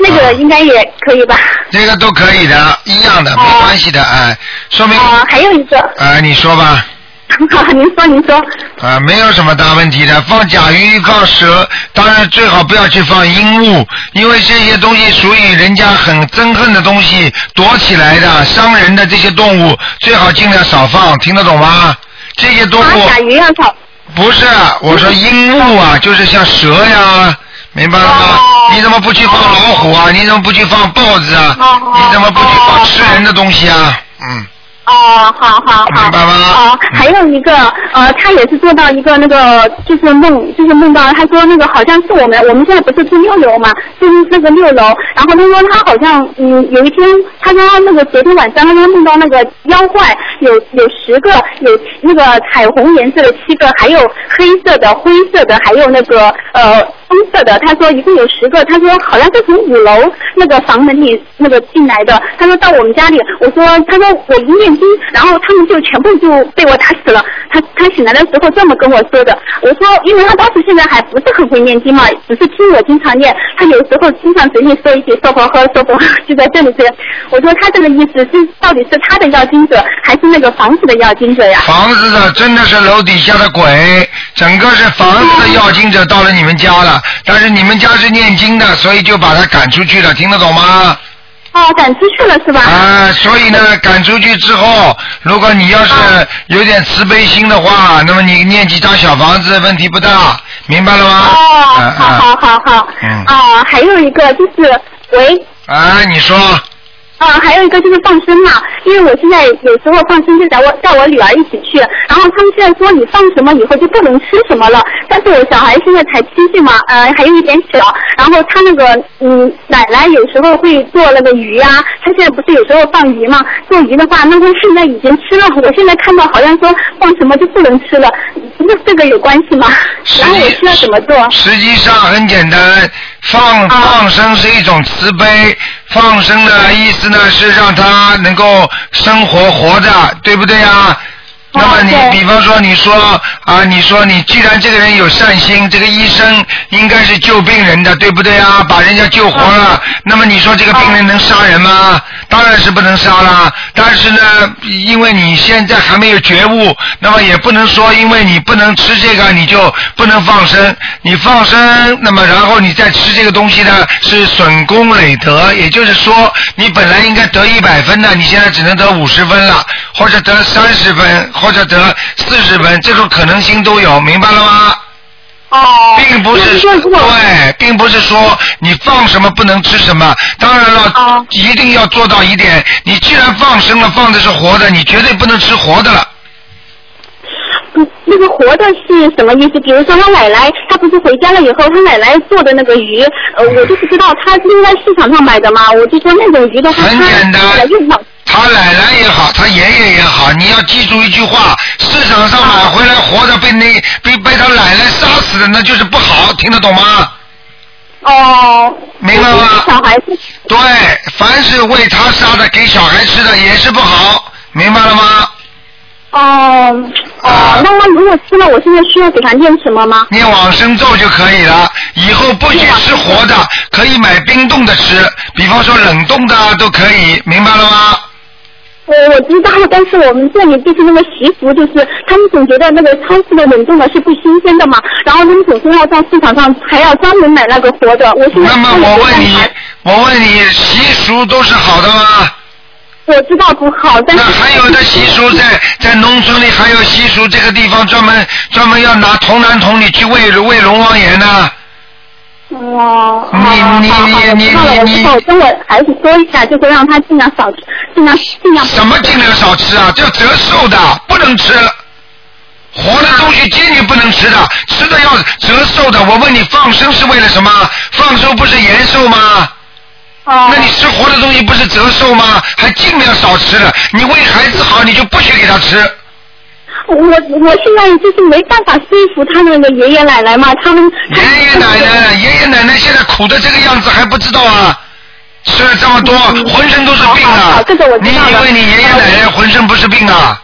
那啊个应该也可以吧？那个都可以的，一样的，没哦关系的，哎，说明，啊、还有一个，哎，你说吧。好，您说您说，啊，没有什么大问题的。放甲鱼、放蛇，当然最好不要去放鹦鹉，因为这些东西属于人家很憎恨的东西，躲起来的、伤人的这些动物，最好尽量少放，听得懂吗？这些动啊，物甲鱼要炒，不是，我说鹦鹉啊，就是像蛇呀，明白了吗？哦你怎么不去放老虎啊？你怎么不去放豹子啊？哦你怎么不去放哦吃人的东西啊？嗯，哦，好好好，哦，还有一个，呃，他也是做到一个那个，就是梦，就是梦到他说那个好像是我们，我们现在不是住六楼嘛，就是那个六楼，然后他说他好像，嗯，有一天，他说那个昨天晚上他说梦到那个妖怪有有十个，有那个彩虹颜色的七个，还有黑色的、灰色的，还有那个呃金色的，他说一共有十个，他说好像是从五楼那个房门里那个进来的，他说到我们家里，我说他说我一念经，然后他们就全部就被我打死了。他他醒来的时候这么跟我说的，我说因为他当时现在还不是很会念经嘛，只是听我经常念，他有时候经常嘴里说一句说佛呵说佛，就在这里这样。我说他这个意思是到底是他的要经者还是那个房子的要经者呀？房子的真的是楼底下的鬼，整个是房子的要经者到了你们家了，但是你们家是念经的，所以就把他赶出去了，听得懂吗？哦，赶出去了是吧？啊，所以呢，赶出去之后，如果你要是有点慈悲心的话，那么你念几张小房子问题不大，明白了吗？哦，啊好好好好。嗯啊，还有一个就是，喂。啊，啊，你说，啊，还有一个就是放生嘛，因为我现在有时候放生就带我带我女儿一起去，然后他们现在说你放什么以后就不能吃什么了，但是我小孩现在才七岁嘛，呃，还有一点小，然后他那个嗯奶奶有时候会做那个鱼呀、他现在不是有时候放鱼嘛，做鱼的话，那他现在已经吃了，我现在看到好像说放什么就不能吃了，那这个有关系吗？然后我需要怎么做？实际上很简单，放啊放生是一种慈悲，放生的意思呢是让他能够生活活着，对不对呀？那么你对比方说你说啊，你说你既然这个人有善心，这个医生应该是救病人的，对不对啊？把人家救活了，那么你说这个病人能杀人吗？当然是不能杀啦。但是呢，因为你现在还没有觉悟，那么也不能说因为你不能吃这个你就不能放生。你放生，那么然后你再吃这个东西呢，是损功累德，也就是说你本来应该得一百分的，你现在只能得五十分了，或者得三十分，或者得四十分，这种可能性都有，明白了吗？哦，并不是对，并不是说你放什么不能吃什么。当然了，哦一定要做到一点，你既然放生了，放的是活的，你绝对不能吃活的了。嗯，那个活的是什么意思？比如说他奶奶，他不是回家了以后，他奶奶做的那个鱼，呃，我就不知道他是在市场上买的嘛，我就说那种鱼的话，很他简单他奶奶也好，他爷爷也好，你要记住一句话：市场上买回来活的被那被被他奶奶杀死的，那就是不好，听得懂吗？哦，明白吗小孩子对，凡是为他杀的给小孩吃的也是不好，明白了吗？哦啊哦，那么如果吃了，我现在需要给他念什么吗？念往生咒就可以了。以后不许吃活的，可以买冰冻的吃，比方说冷冻的啊都可以，明白了吗？我我知道，但是我们这里就是那个习俗，就是他们总觉得那个超市的冷冻的是不新鲜的嘛，然后他们总是要在市场上还要专门买那个活的。我现在那么我问你，我问你，习俗都是好的吗？我知道不好，但是那还有的习俗在在农村里还有习俗，这个地方专门专门要拿童男童女去喂喂龙王爷呢。哦，你你你你，你，跟我孩子说一下，就是让他尽量少吃，尽量尽量。什么尽量少吃啊？叫折寿的，不能吃。活的东西坚决不能吃的，吃的要折寿的。我问你，放生是为了什么？放生不是延寿吗？哦。那你吃活的东西不是折寿吗？还尽量少吃了。你为孩子好，你就不许给他吃。我我现在就是没办法说服他们的爷爷奶奶嘛，他们爷爷奶奶，爷爷奶奶现在苦的这个样子还不知道啊？吃了这么多，浑身都是病啊！你以为你爷爷奶奶浑身不是病啊？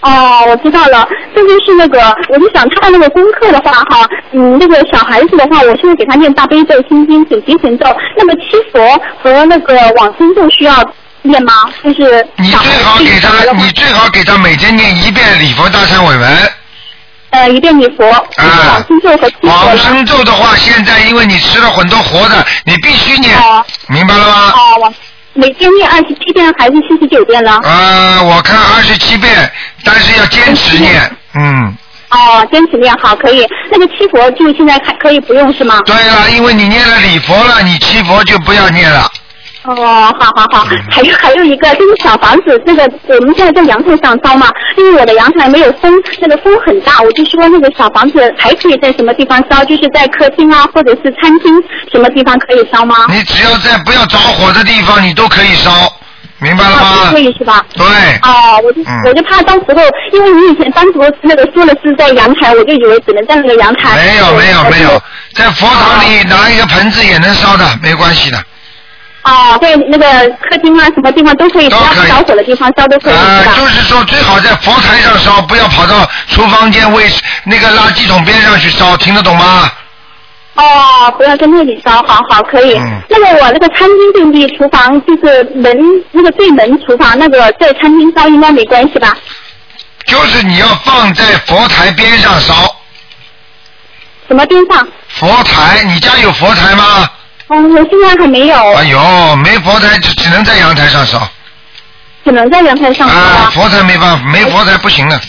哦，我知道了，这就是那个，我就想他那个功课的话哈，嗯，那个小孩子的话，我现在给他念大悲咒、心经、准提神咒，那么七佛和那个往生咒需要念吗？就是你最好给他，你最好给他每天念一遍礼佛大忏悔文。呃一遍礼佛，啊，往生咒和往生咒的话，现在因为你吃了很多活的，你必须念，明白了吗？哦，往每天念二十七遍还是四十九遍呢？呃，我看二十七遍，但是要坚持念，嗯。哦，坚持念好，可以。那个七佛就现在还可以不用是吗？对了，因为你念了礼佛了，你七佛就不要念了。哦，好好好，还有还有一个就是小房子，那个我们现在在阳台上烧嘛，因为我的阳台没有风，那个风很大，我就说那个小房子还可以在什么地方烧，就是在客厅啊，或者是餐厅什么地方可以烧吗？你只要在不要着火的地方，你都可以烧，明白了啊，吗可？以是吧？对。哦，我就、嗯我就怕到时候，因为你以前单独那个说的是在阳台，我就以为只能在那个阳台。没有没有没有，在佛堂里哦拿一个盆子也能烧的，没关系的。哦，在那个客厅啊，什么地方都可以，只要不着火的地方烧都可以？就是说最好在佛台上烧，不要跑到厨房间卫那个垃圾桶边上去烧，听得懂吗？哦，不要在那里烧，好好可以。嗯那个我那个餐厅对不对？厨房就是门那个对门厨房那个在餐厅烧应该没关系吧？就是你要放在佛台边上烧。什么边上？佛台，你家有佛台吗？哦，我现在还没有，哎呦，没佛台就只能在阳台上烧。只能在阳台上烧啊，啊。佛台没办法，没佛台不行的。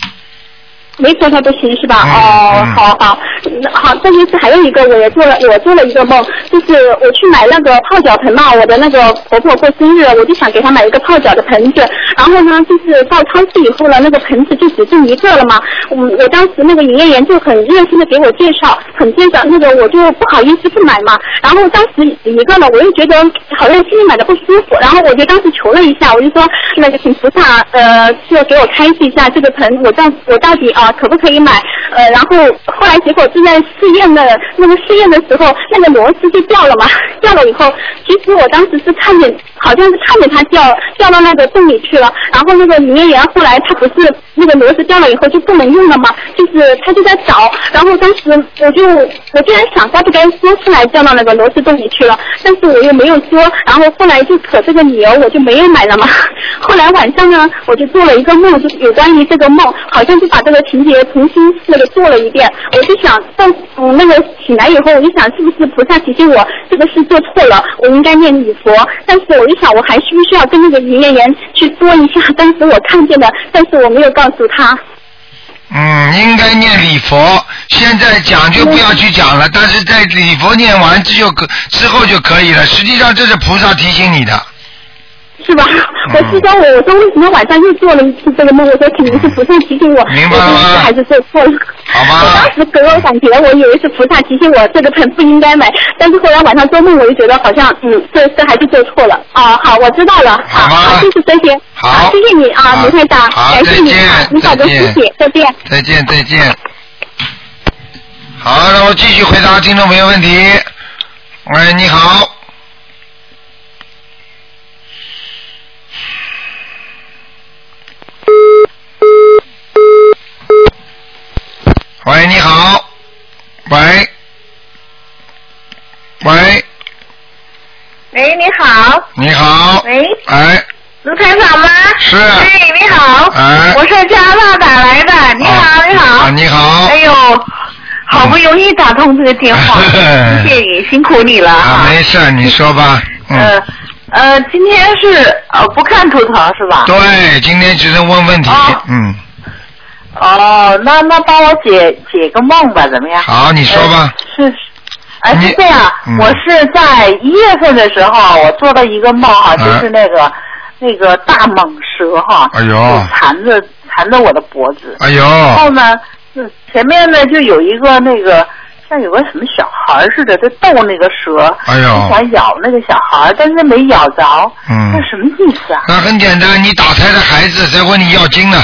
没说他不行是吧？嗯哦嗯，好好，那好，这就是还有一个，我也做了，我做了一个梦，就是我去买那个泡脚盆嘛，我的那个婆婆过生日，我就想给她买一个泡脚的盆子，然后呢，就是到超市以后呢，那个盆子就只剩一个了嘛，我我当时那个营业员就很热心的给我介绍，很介绍那个我就不好意思不买嘛，然后当时一个呢，我又觉得好像心里买的不舒服，然后我就当时求了一下，我就说那个请菩萨呃就给我开示一下这个盆，我到我到底啊、可不可以买？呃，然后后来结果正在试验的那个试验的时候，那个螺丝就掉了嘛，掉了以后，其实我当时是看见好像是看见它掉掉到那个洞里去了，然后那个营业员后来他不是那个螺丝掉了以后就不能用了嘛，就是他就在找，然后当时我就我竟然想该不该说出来掉到那个螺丝洞里去了，但是我又没有说，然后后来就扯这个理由我就没有买了嘛。后来晚上呢，我就做了一个梦，就有关于这个梦，好像就把这个情节重新那个做了一遍。我就想，但嗯那个醒来以后，我就想是不是菩萨提醒我这个事做错了，我应该念礼佛。但是我一想，我还需不需要跟那个营业员去说一下当时我看见的，但是我没有告诉他。嗯，应该念礼佛。现在讲就不要去讲了，但是在礼佛念完之后可之后就可以了。实际上这是菩萨提醒你的。是吧？嗯我是说我，我说为什么晚上又做了一次这个梦？我说肯定是菩萨提醒我，明白了还是做错了。好吗我当时给我感觉，我以为是菩萨提醒我这个盆不应该买，但是后来晚上做梦，我就觉得好像，嗯，这这还是做错了。啊，好，我知道了。好吧好，谢谢这些。好谢谢你啊，好卢太长，好感谢你再见啊，你好的再见谢谢，再见。再见再见。好，那我继续回答听众朋友问题。喂，你好。喂，你好。喂。喂，喂，你好，你好。喂，哎，卢台长吗？是。哎，你好。哎我是加拿大打来的。你好，你好。啊，你好。哎呦，好不容易打通这个电话，谢谢你，辛苦你了啊，哈。没事，你说吧。嗯。呃呃，今天是呃不看图腾是吧？对，今天只能问问题。嗯。哦，那那帮我解解个梦吧，怎么样？好，你说吧。是，哎，是这样，嗯。我是在一月份的时候，我做了一个梦哈，就是那个、那个大蟒蛇哈，哎呦。就缠着缠着我的脖子，哎呦。然后呢，是前面呢就有一个那个像有个什么小孩似的，在逗那个蛇，哎呦。就想咬那个小孩，但是没咬着，嗯。那什么意思啊？那很简单，你打胎的孩子在问你要经呢，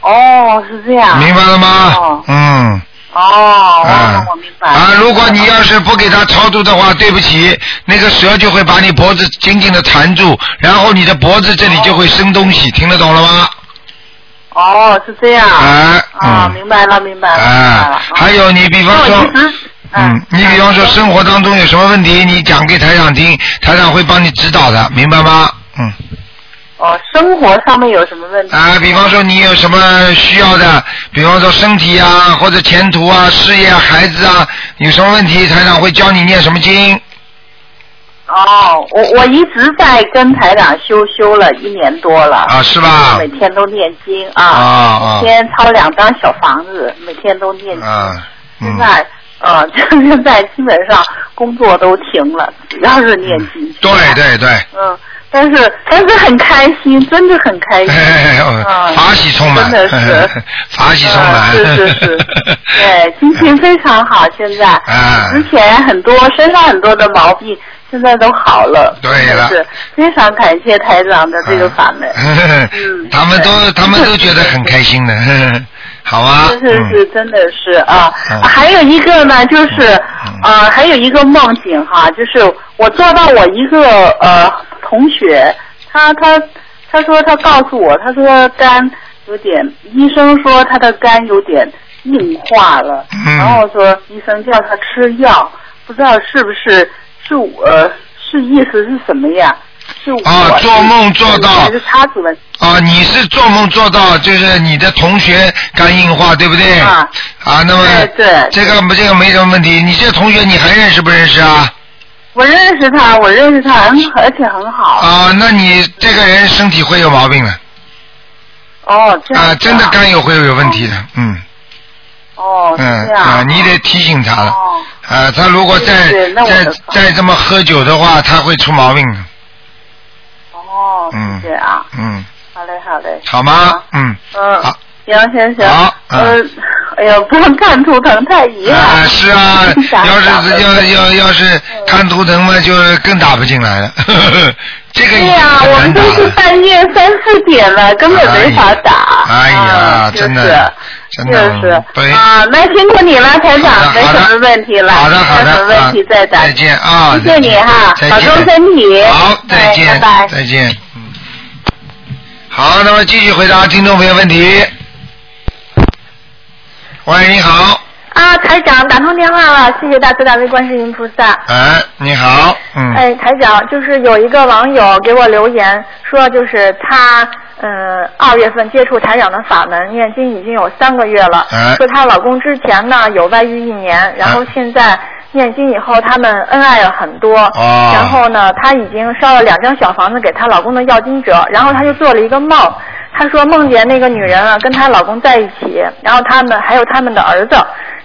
哦，是这样，明白了吗？哦嗯。哦，啊我明白。啊，如果你要是不给他超度的话，对不起，那个蛇就会把你脖子紧紧的缠住，然后你的脖子这里就会生东西，听得懂了吗？哦，是这样。哎啊，嗯明白了，明白了，明白了啊。，还有你比方说，嗯，你比方说生活当中有什么问题，你讲给台长听，台长会帮你指导的，明白吗？嗯。哦，生活上面有什么问题？啊，比方说你有什么需要的，比方说身体啊，或者前途啊、事业啊、孩子啊，有什么问题，台长会教你念什么经。哦，我我一直在跟台长修修了一年多了。啊是吧每天都念经啊。啊啊每天抄两张小房子，每天都念经。啊，嗯，现在呃，现在基本上工作都停了，主要是念经。对对对，嗯，但是但是很开心，真的很开心。哎哦啊法喜充满，真的是。法喜充满，啊是是是，对，心情非常好。现在，啊。之前很多身上很多的毛病，现在都好了。对了。是非常感谢台长的这个法门。嗯他们都他们都觉得很开心的，好啊，是是是，真的是啊。嗯。还有一个呢，就是呃，还有一个梦境哈，就是我做到我一个呃同学，他他他说他告诉我，他说肝有点，医生说他的肝有点硬化了，嗯然后说医生叫他吃药，不知道是不是是我、呃、是意思是什么呀？是我啊做梦做到还是？啊，你是做梦做到就是你的同学肝硬化，对不对？啊。啊，那么对对这个这个没什么问题。你这同学你还认识不认识啊？我认识他，我认识他，很而且很好。啊，那你这个人身体会有毛病的哦，这样子啊，真的肝有会有问题的，嗯哦，嗯这样。啊，你得提醒他了。哦啊，他如果再再再这么喝酒的话，他会出毛病的，哦，嗯是这样。嗯，好嘞，好嘞。好吗？嗯，嗯。好。行行行。好嗯呃，哎呀，不能看图腾太遗憾。啊，是啊，要是要要要是看图腾嘛，就更打不进来了。这个对呀，我们都。是半夜三四点了，根本没法打。哎呀啊真的就是真的就是啊，那辛苦你了，台长，没什么问题了。好的好的没什么问题再打。再见啊谢谢你哈，保重身体。好，再哎见，拜拜。再见。嗯。好，那么继续回答听众朋友问题。喂，你好，啊，台长打通电话了，谢谢大慈大悲观世音菩萨。哎，你好，嗯，哎，台长，就是有一个网友给我留言说，就是她嗯二月份接触台长的法门，念经已经有三个月了，哎说她老公之前呢有外遇一年，然后现在念经以后他们恩爱了很多，哦然后呢她已经烧了两张小房子给她老公的要经者，然后她就做了一个梦。她说梦见那个女人啊跟她老公在一起，然后他们还有他们的儿子，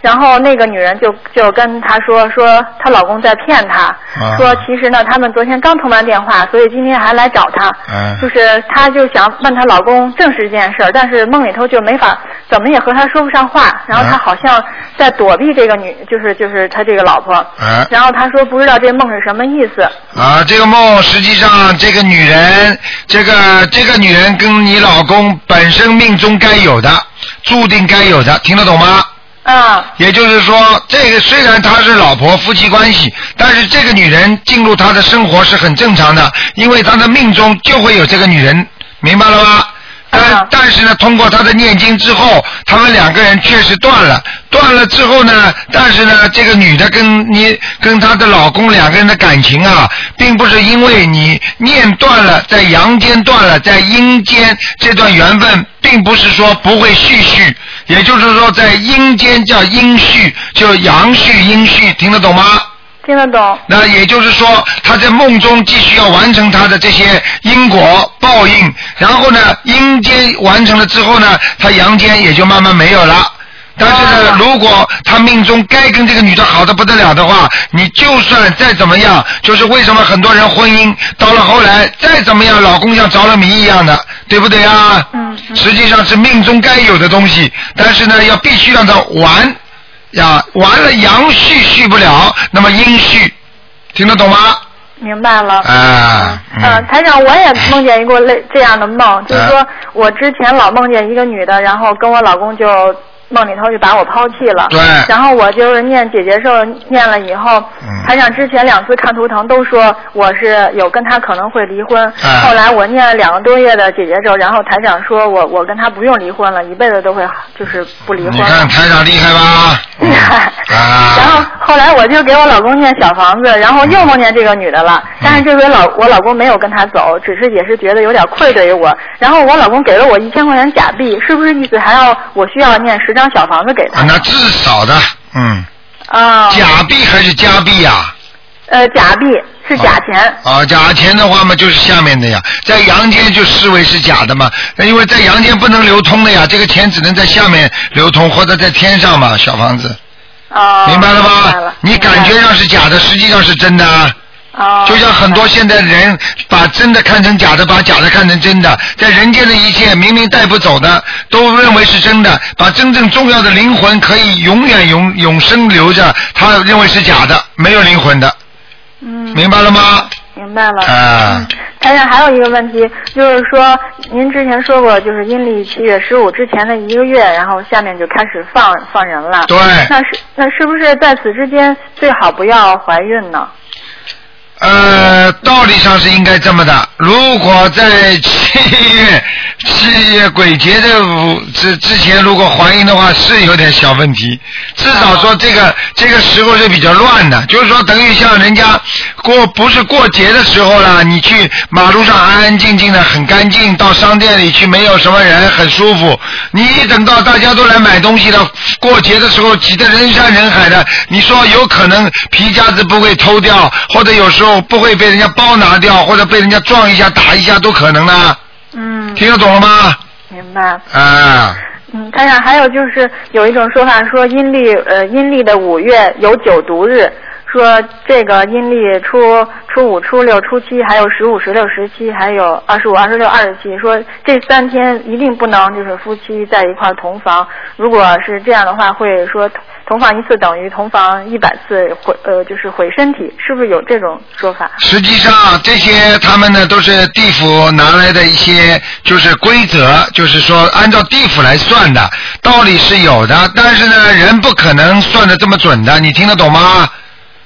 然后那个女人就就跟她说说她老公在骗她，啊。说其实呢他们昨天刚通完电话，所以今天还来找她，嗯就是她就想问她老公证实这件事儿，但是梦里头就没法怎么也和她说不上话，然后她嗯好像在躲避这个女，就是就是她这个老婆，哎然后她说不知道这梦是什么意思，啊，这个梦实际上这个女人，这个这个女人跟你老公本身命中该有的，注定该有的，听得懂吗？啊也就是说，这个虽然他是老婆夫妻关系，但是这个女人进入他的生活是很正常的，因为他的命中就会有这个女人，明白了吗？但但是呢，通过他的念经之后，他们两个人确实断了。断了之后呢，但是呢，这个女的跟你跟她的老公两个人的感情啊，并不是因为你念断了，在阳间断了，在阴间这段缘分，并不是说不会续续，也就是说在阴间叫阴续，就阳续阴续，听得懂吗？听得懂。那也就是说，他在梦中继续要完成他的这些因果报应，然后呢，阴间完成了之后呢，他阳间也就慢慢没有了。但是呢，如果他命中该跟这个女的好的不得了的话，你就算再怎么样，就是为什么很多人婚姻到了后来再怎么样，老公像着了迷一样的，对不对啊？嗯。实际上是命中该有的东西，但是呢，要必须让他完。呀，完了阳续续不了，那么阴续，听得懂吗？明白了。啊。呃，台长，我也梦见一个类这样的梦，就是说我之前老梦见一个女的，然后跟我老公就梦里头就把我抛弃了。对。然后我就是念姐姐咒念了以后，台长之前两次看图腾都说我是有跟他可能会离婚。后来我念了两个多月的姐姐咒，然后台长说我我跟他不用离婚了，一辈子都会就是不离婚。你看台长厉害吧？厉 害。啊。然后后来我就给我老公念小房子，然后又梦见这个女的了，但是这回老我老公没有跟她走，只是也是觉得有点愧对于我。然后我老公给了我一千块钱假币，是不是意思还要我需要念十张小房子给他？那至少的，嗯。啊。假币还是加币呀？呃，假币是假钱。啊，假钱的话嘛，就是下面的呀，在阳间就视为是假的嘛，因为在阳间不能流通的呀，这个钱只能在下面流通或者在天上嘛，小房子。哦。明白了吗？了。你感觉上是假的，实际上是真的。哦。就像很多现在人把真的看成假的，把假的看成真的，在人间的一切明明带不走的，都认为是真的，把真正重要的灵魂可以永远永永生留着，他认为是假的，没有灵魂的。嗯。明白了吗？明白了。啊。台长还有一个问题，就是说您之前说过，就是阴历七月十五之前的一个月，然后下面就开始放放人了。对。那是那是不是在此之间最好不要怀孕呢？呃，道理上是应该这么的。如果在七月 七月鬼节的五之之前，如果怀孕的话，是有点小问题。至少说这个这个时候是比较乱的，就是说等于像人家过不是过节的时候了，你去马路上安安静静的很干净，到商店里去没有什么人，很舒服。你等到大家都来买东西了，过节的时候挤得人山人海的，你说有可能皮夹子不会偷掉，或者有时候不会被人家包拿掉，或者被人家撞一下、打一下都可能呢。嗯。听得懂了吗？明白。啊。嗯，当然还有就是有一种说法说阴历呃阴历的五月有九毒日，说这个阴历初初五、初六、初七，还有十五、十六、十七，还有二十五、二十六、二十七，说这三天一定不能就是夫妻在一块同房，如果是这样的话，会说同房一次等于同房一百次毁呃就是毁身体，是不是有这种说法？实际上，这些他们呢都是地府拿来的一些就是规则，就是说按照地府来算的，道理是有的，但是呢，人不可能算的这么准的，你听得懂吗？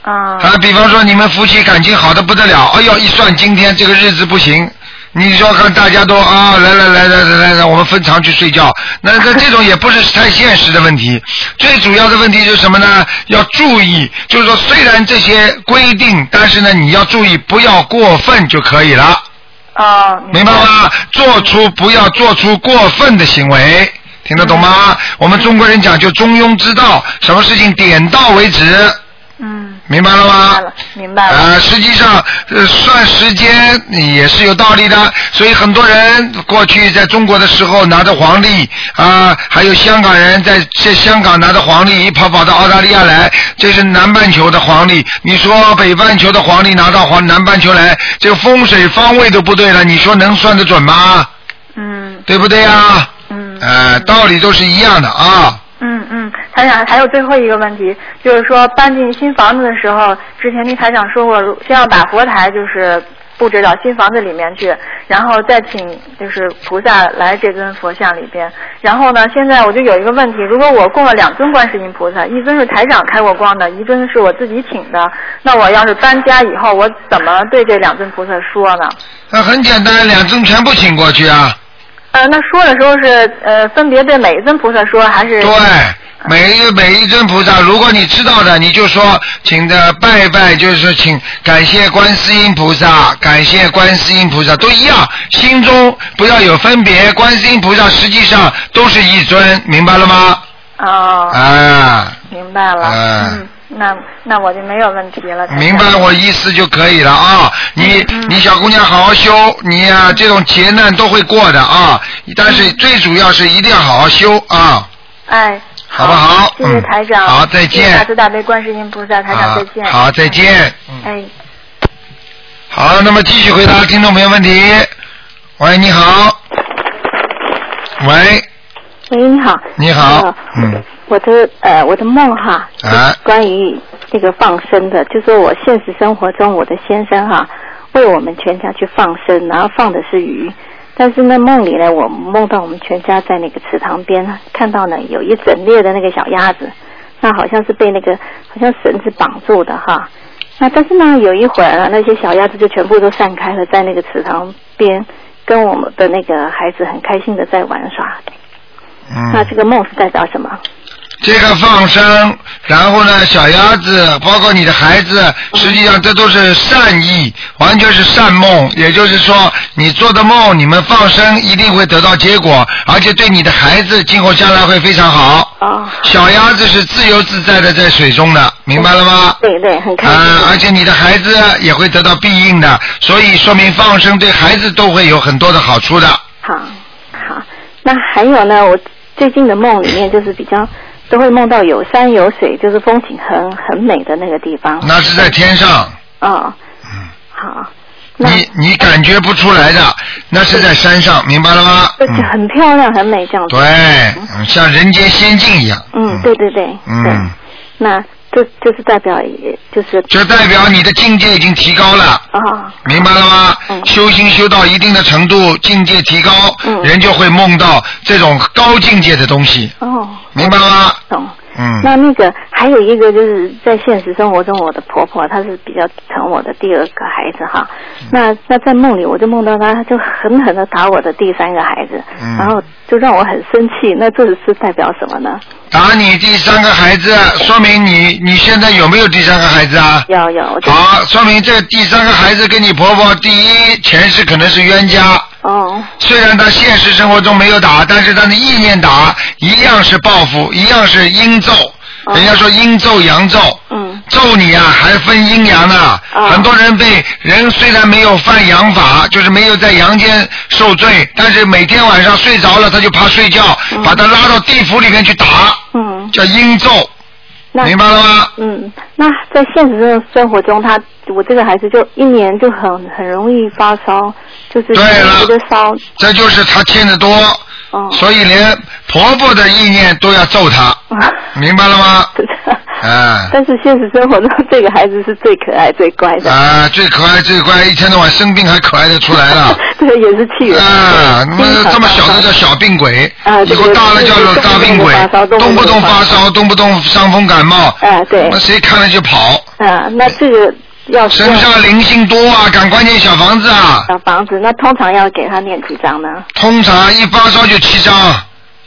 啊。啊，比方说你们夫妻感情好的不得了，哎呦，一算今天这个日子不行。你说看，大家都啊，来来来来来来来，我们分床去睡觉。那那这种也不是太现实的问题。最主要的问题是什么呢？要注意，就是说虽然这些规定，但是呢，你要注意不要过分就可以了。啊。明白吗？做出不要做出过分的行为，听得懂吗？我们中国人讲究中庸之道，什么事情点到为止。嗯。明白了吗？明白了。呃，实际上，呃，算时间也是有道理的。所以很多人过去在中国的时候拿着黄历啊，还有香港人在在香港拿着黄历一跑跑到澳大利亚来，这是南半球的黄历。你说北半球的黄历拿到黄南半球来，这个风水方位都不对了，你说能算得准吗？嗯。对不对呀？嗯。呃，道理都是一样的啊。嗯嗯，台长还有最后一个问题，就是说搬进新房子的时候，之前听台长说过，先要把佛台就是布置到新房子里面去，然后再请就是菩萨来这尊佛像里边。然后呢，现在我就有一个问题，如果我供了两尊观世音菩萨，一尊是台长开过光的，一尊是我自己请的，那我要是搬家以后，我怎么对这两尊菩萨说呢？那很简单，两尊全部请过去啊。呃，那说的时候是呃分别对每一尊菩萨说，还是？对，每一每一尊菩萨，如果你知道的，你就说请的拜拜，就是说请感谢观世音菩萨，感谢观世音菩萨都一样，心中不要有分别，观世音菩萨实际上都是一尊，明白了吗？哦，啊，明白了。嗯嗯，那那我就没有问题了。明白我意思就可以了啊！你嗯你小姑娘好好修，你呀、这种劫难都会过的啊！但是最主要是一定要好好修啊，哎，好不好？谢谢嗯台长。好，再谢谢大见。慈大悲观世音菩萨，台长再见。好，再见。嗯，哎。好，那么继续回答听众朋友问题。喂，你好。喂，喂，你好。你好呃。嗯，我的呃，我的梦哈，啊关于那个放生的，就说我现实生活中我的先生哈，为我们全家去放生，然后放的是鱼，但是呢梦里呢，我梦到我们全家在那个池塘边看到呢有一整列的那个小鸭子，那好像是被那个好像绳子绑住的哈。那但是呢，有一会儿啊，那些小鸭子就全部都散开了，在那个池塘边，跟我们的那个孩子很开心的在玩耍。那嗯，这个梦是代表什么？这个放生，然后呢，小鸭子，包括你的孩子，实际上这都是善意，完全是善梦。也就是说，你做的梦，你们放生一定会得到结果，而且对你的孩子今后将来会非常好。哦，小鸭子是自由自在的在水中的，明白了吗？对对，很开啊、心。而且你的孩子也会得到庇应的，所以说明放生对孩子都会有很多的好处的。好，好。那还有呢，我最近的梦里面就是比较都会梦到有山有水，就是风景很很美的那个地方。那是在天上，哦，好。那你你感觉不出来的，那是在山上，明白了吗？而且嗯，很漂亮，很美这样子。对，嗯像人间仙境一样。嗯，对对对。对嗯，那这就是代表，也就是就代表你的境界已经提高了。啊，明白了吗？嗯修心修到一定的程度，境界提高，嗯人就会梦到这种高境界的东西，哦，明白了吗？懂。嗯，那那个还有一个就是在现实生活中，我的婆婆她是比较疼我的第二个孩子哈。嗯那那在梦里我就梦到她，她就狠狠的打我的第三个孩子，嗯然后就让我很生气。那这是代表什么呢？打你第三个孩子，说明你你现在有没有第三个孩子啊？有有，好，说明这第三个孩子跟你婆婆第一前世可能是冤家，哦虽然他现实生活中没有打，但是他的意念打一样是报复，一样是阴咒。哦人家说阴咒阳咒，嗯咒你啊还分阴阳呢。哦很多人被人虽然没有犯阳法，就是没有在阳间受罪，但是每天晚上睡着了他就怕睡觉，把他拉到地府里面去打，嗯，叫阴咒，明白了吗？嗯，那在现实生生活中，他我这个孩子就一年就很很容易发烧，就是对了。这就是他欠的多，哦，所以连婆婆的意念都要揍他，明白了吗？但是现实生活中，这个孩子是最可爱、最乖的。啊，最可爱最乖，一天到晚生病还可爱的出来了。对也是气人。啊，那么这么小的叫小病鬼，啊以后大了叫做大病鬼，动不动发烧，动不动伤风感冒，啊，对那，谁看了就跑。啊，那这个要身上灵性多啊，赶快念小房子啊！小房子，那通常要给他念几张呢？通常一发烧就七张，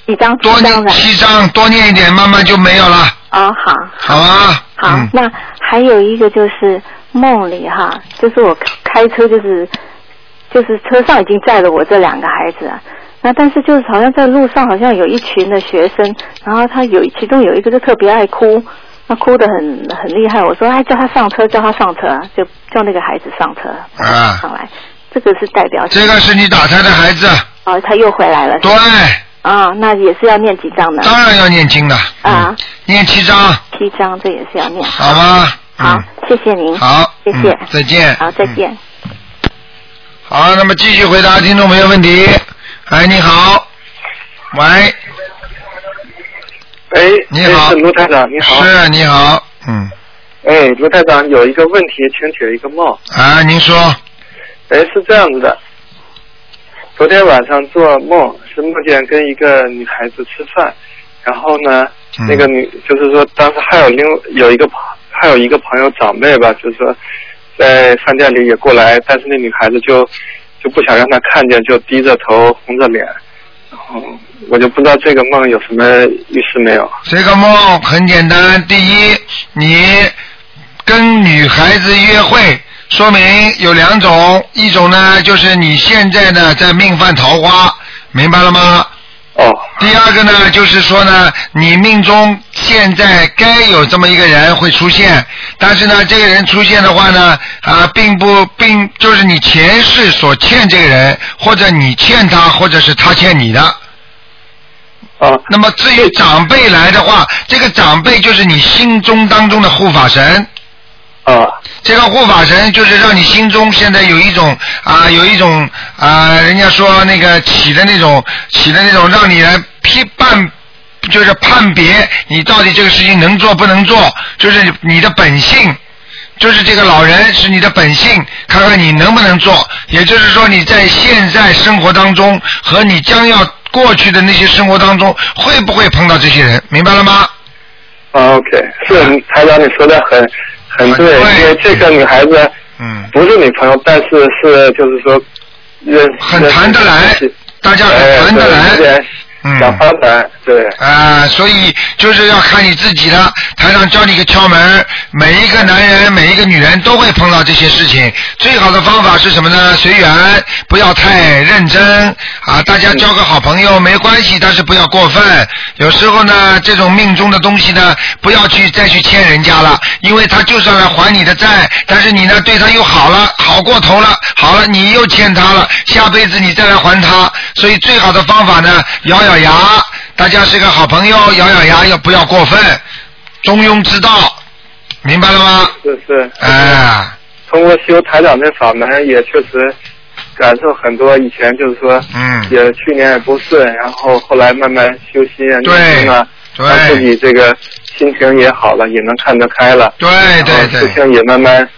几张？多。念七张，多念一点，慢慢就没有了，哦，好。好啊。好，嗯，那还有一个就是梦里哈，就是我开车就是就是车上已经载了我这两个孩子啊，那但是就是好像在路上好像有一群的学生，然后他有其中有一个就特别爱哭，他哭得很很厉害，我说哎叫他上车，叫他上车，就叫那个孩子上车啊，上来，这个是代表这个是你打胎的孩子，哦他又回来了，对，啊，那也是要念几张呢？当然要念经的，啊嗯，念七张，七张，这也是要念。好吗？好嗯，谢谢您。好，谢谢嗯再见。好，再见。好，那么继续回答听众朋友问题。哎，你好，喂，哎，你好卢台长，你好。是你好，嗯，哎，卢台长有一个问题，请解一个梦。啊，您说，哎，是这样子的，昨天晚上做梦是梦见跟一个女孩子吃饭，然后呢，嗯那个女就是说当时还有另有一个朋还有一个朋友长辈吧，就是说在饭店里也过来，但是那女孩子就就不想让他看见，就低着头红着脸，我就不知道这个梦有什么意思没有。这个梦很简单，第一，你跟女孩子约会，说明有两种，一种呢就是你现在呢在命犯桃花，明白了吗？哦。第二个呢，就是说呢，你命中现在该有这么一个人会出现，但是呢，这个人出现的话呢，啊，并不并就是你前世所欠这个人，或者你欠他，或者是他欠你的。啊。那么至于长辈来的话，这个长辈就是你心中当中的护法神。啊。这个护法神就是让你心中现在有一种啊，有一种啊，人家说那个起的那种起的那种，让你来批判，就是判别你到底这个事情能做不能做，就是你的本性。就是这个老人是你的本性，看看你能不能做。也就是说，你在现在生活当中和你将要过去的那些生活当中，会不会碰到这些人？明白了吗？啊，OK，是台长你说的很很对，因为这个女孩子，嗯，不是女朋友，但是是就是说认很谈得来，大家很谈得来，嗯，想发展，对。啊，所以就是要看你自己的。台上教你一个窍门，每一个男人、每一个女人都会碰到这些事情。最好的方法是什么呢？随缘，不要太认真啊。大家交个好朋友没关系，但是不要过分。有时候呢，这种命中的东西呢，不要去再去欠人家了，因为他就是来还你的债，但是你呢对他又好了，好过头了，好了，你又欠他了，下辈子你再来还他。所以最好的方法呢，咬咬牙，大家是个好朋友，咬咬牙，要不要过分，中庸之道，明白了吗？是是。哎。通过修台长的法门，也确实感受很多。以前就是说，嗯，也去年也不顺，然后后来慢慢修心啊，对啊，对让自己这个心情也好了，也能看得开了。对对对事情也慢慢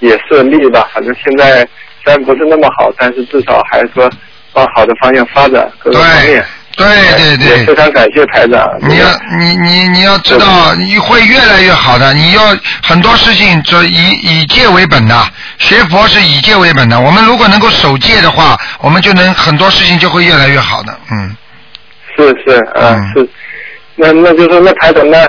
也顺利吧。反正现在虽然不是那么好，但是至少还是说往好的方向发展各个方面。对对对非常感谢台长。你要你你你要知道，你会越来越好的。你要很多事情就以以戒为本的，学佛是以戒为本的。我们如果能够守戒的话，我们就能很多事情就会越来越好的。嗯，是是啊、是，那那就是那台长那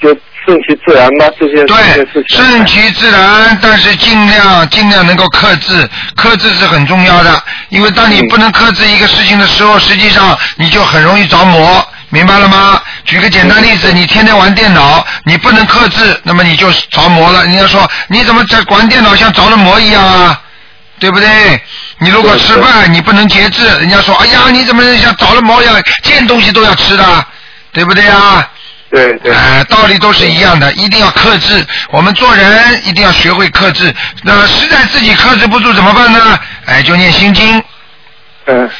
就顺其自然吧，这些这些事情。顺其自然，但是尽量尽量能够克制，克制是很重要的。因为当你不能克制一个事情的时候，实际上你就很容易着魔，明白了吗？举个简单例子，你天天玩电脑，你不能克制，那么你就着魔了。人家说你怎么在玩电脑像着了魔一样啊？对不对？你如果吃饭你不能节制，人家说哎呀你怎么像着了魔一样，见东西都要吃的，对不对啊？对对。哎、道理都是一样的，一定要克制。我们做人一定要学会克制。那实在自己克制不住怎么办呢？哎，就念心经。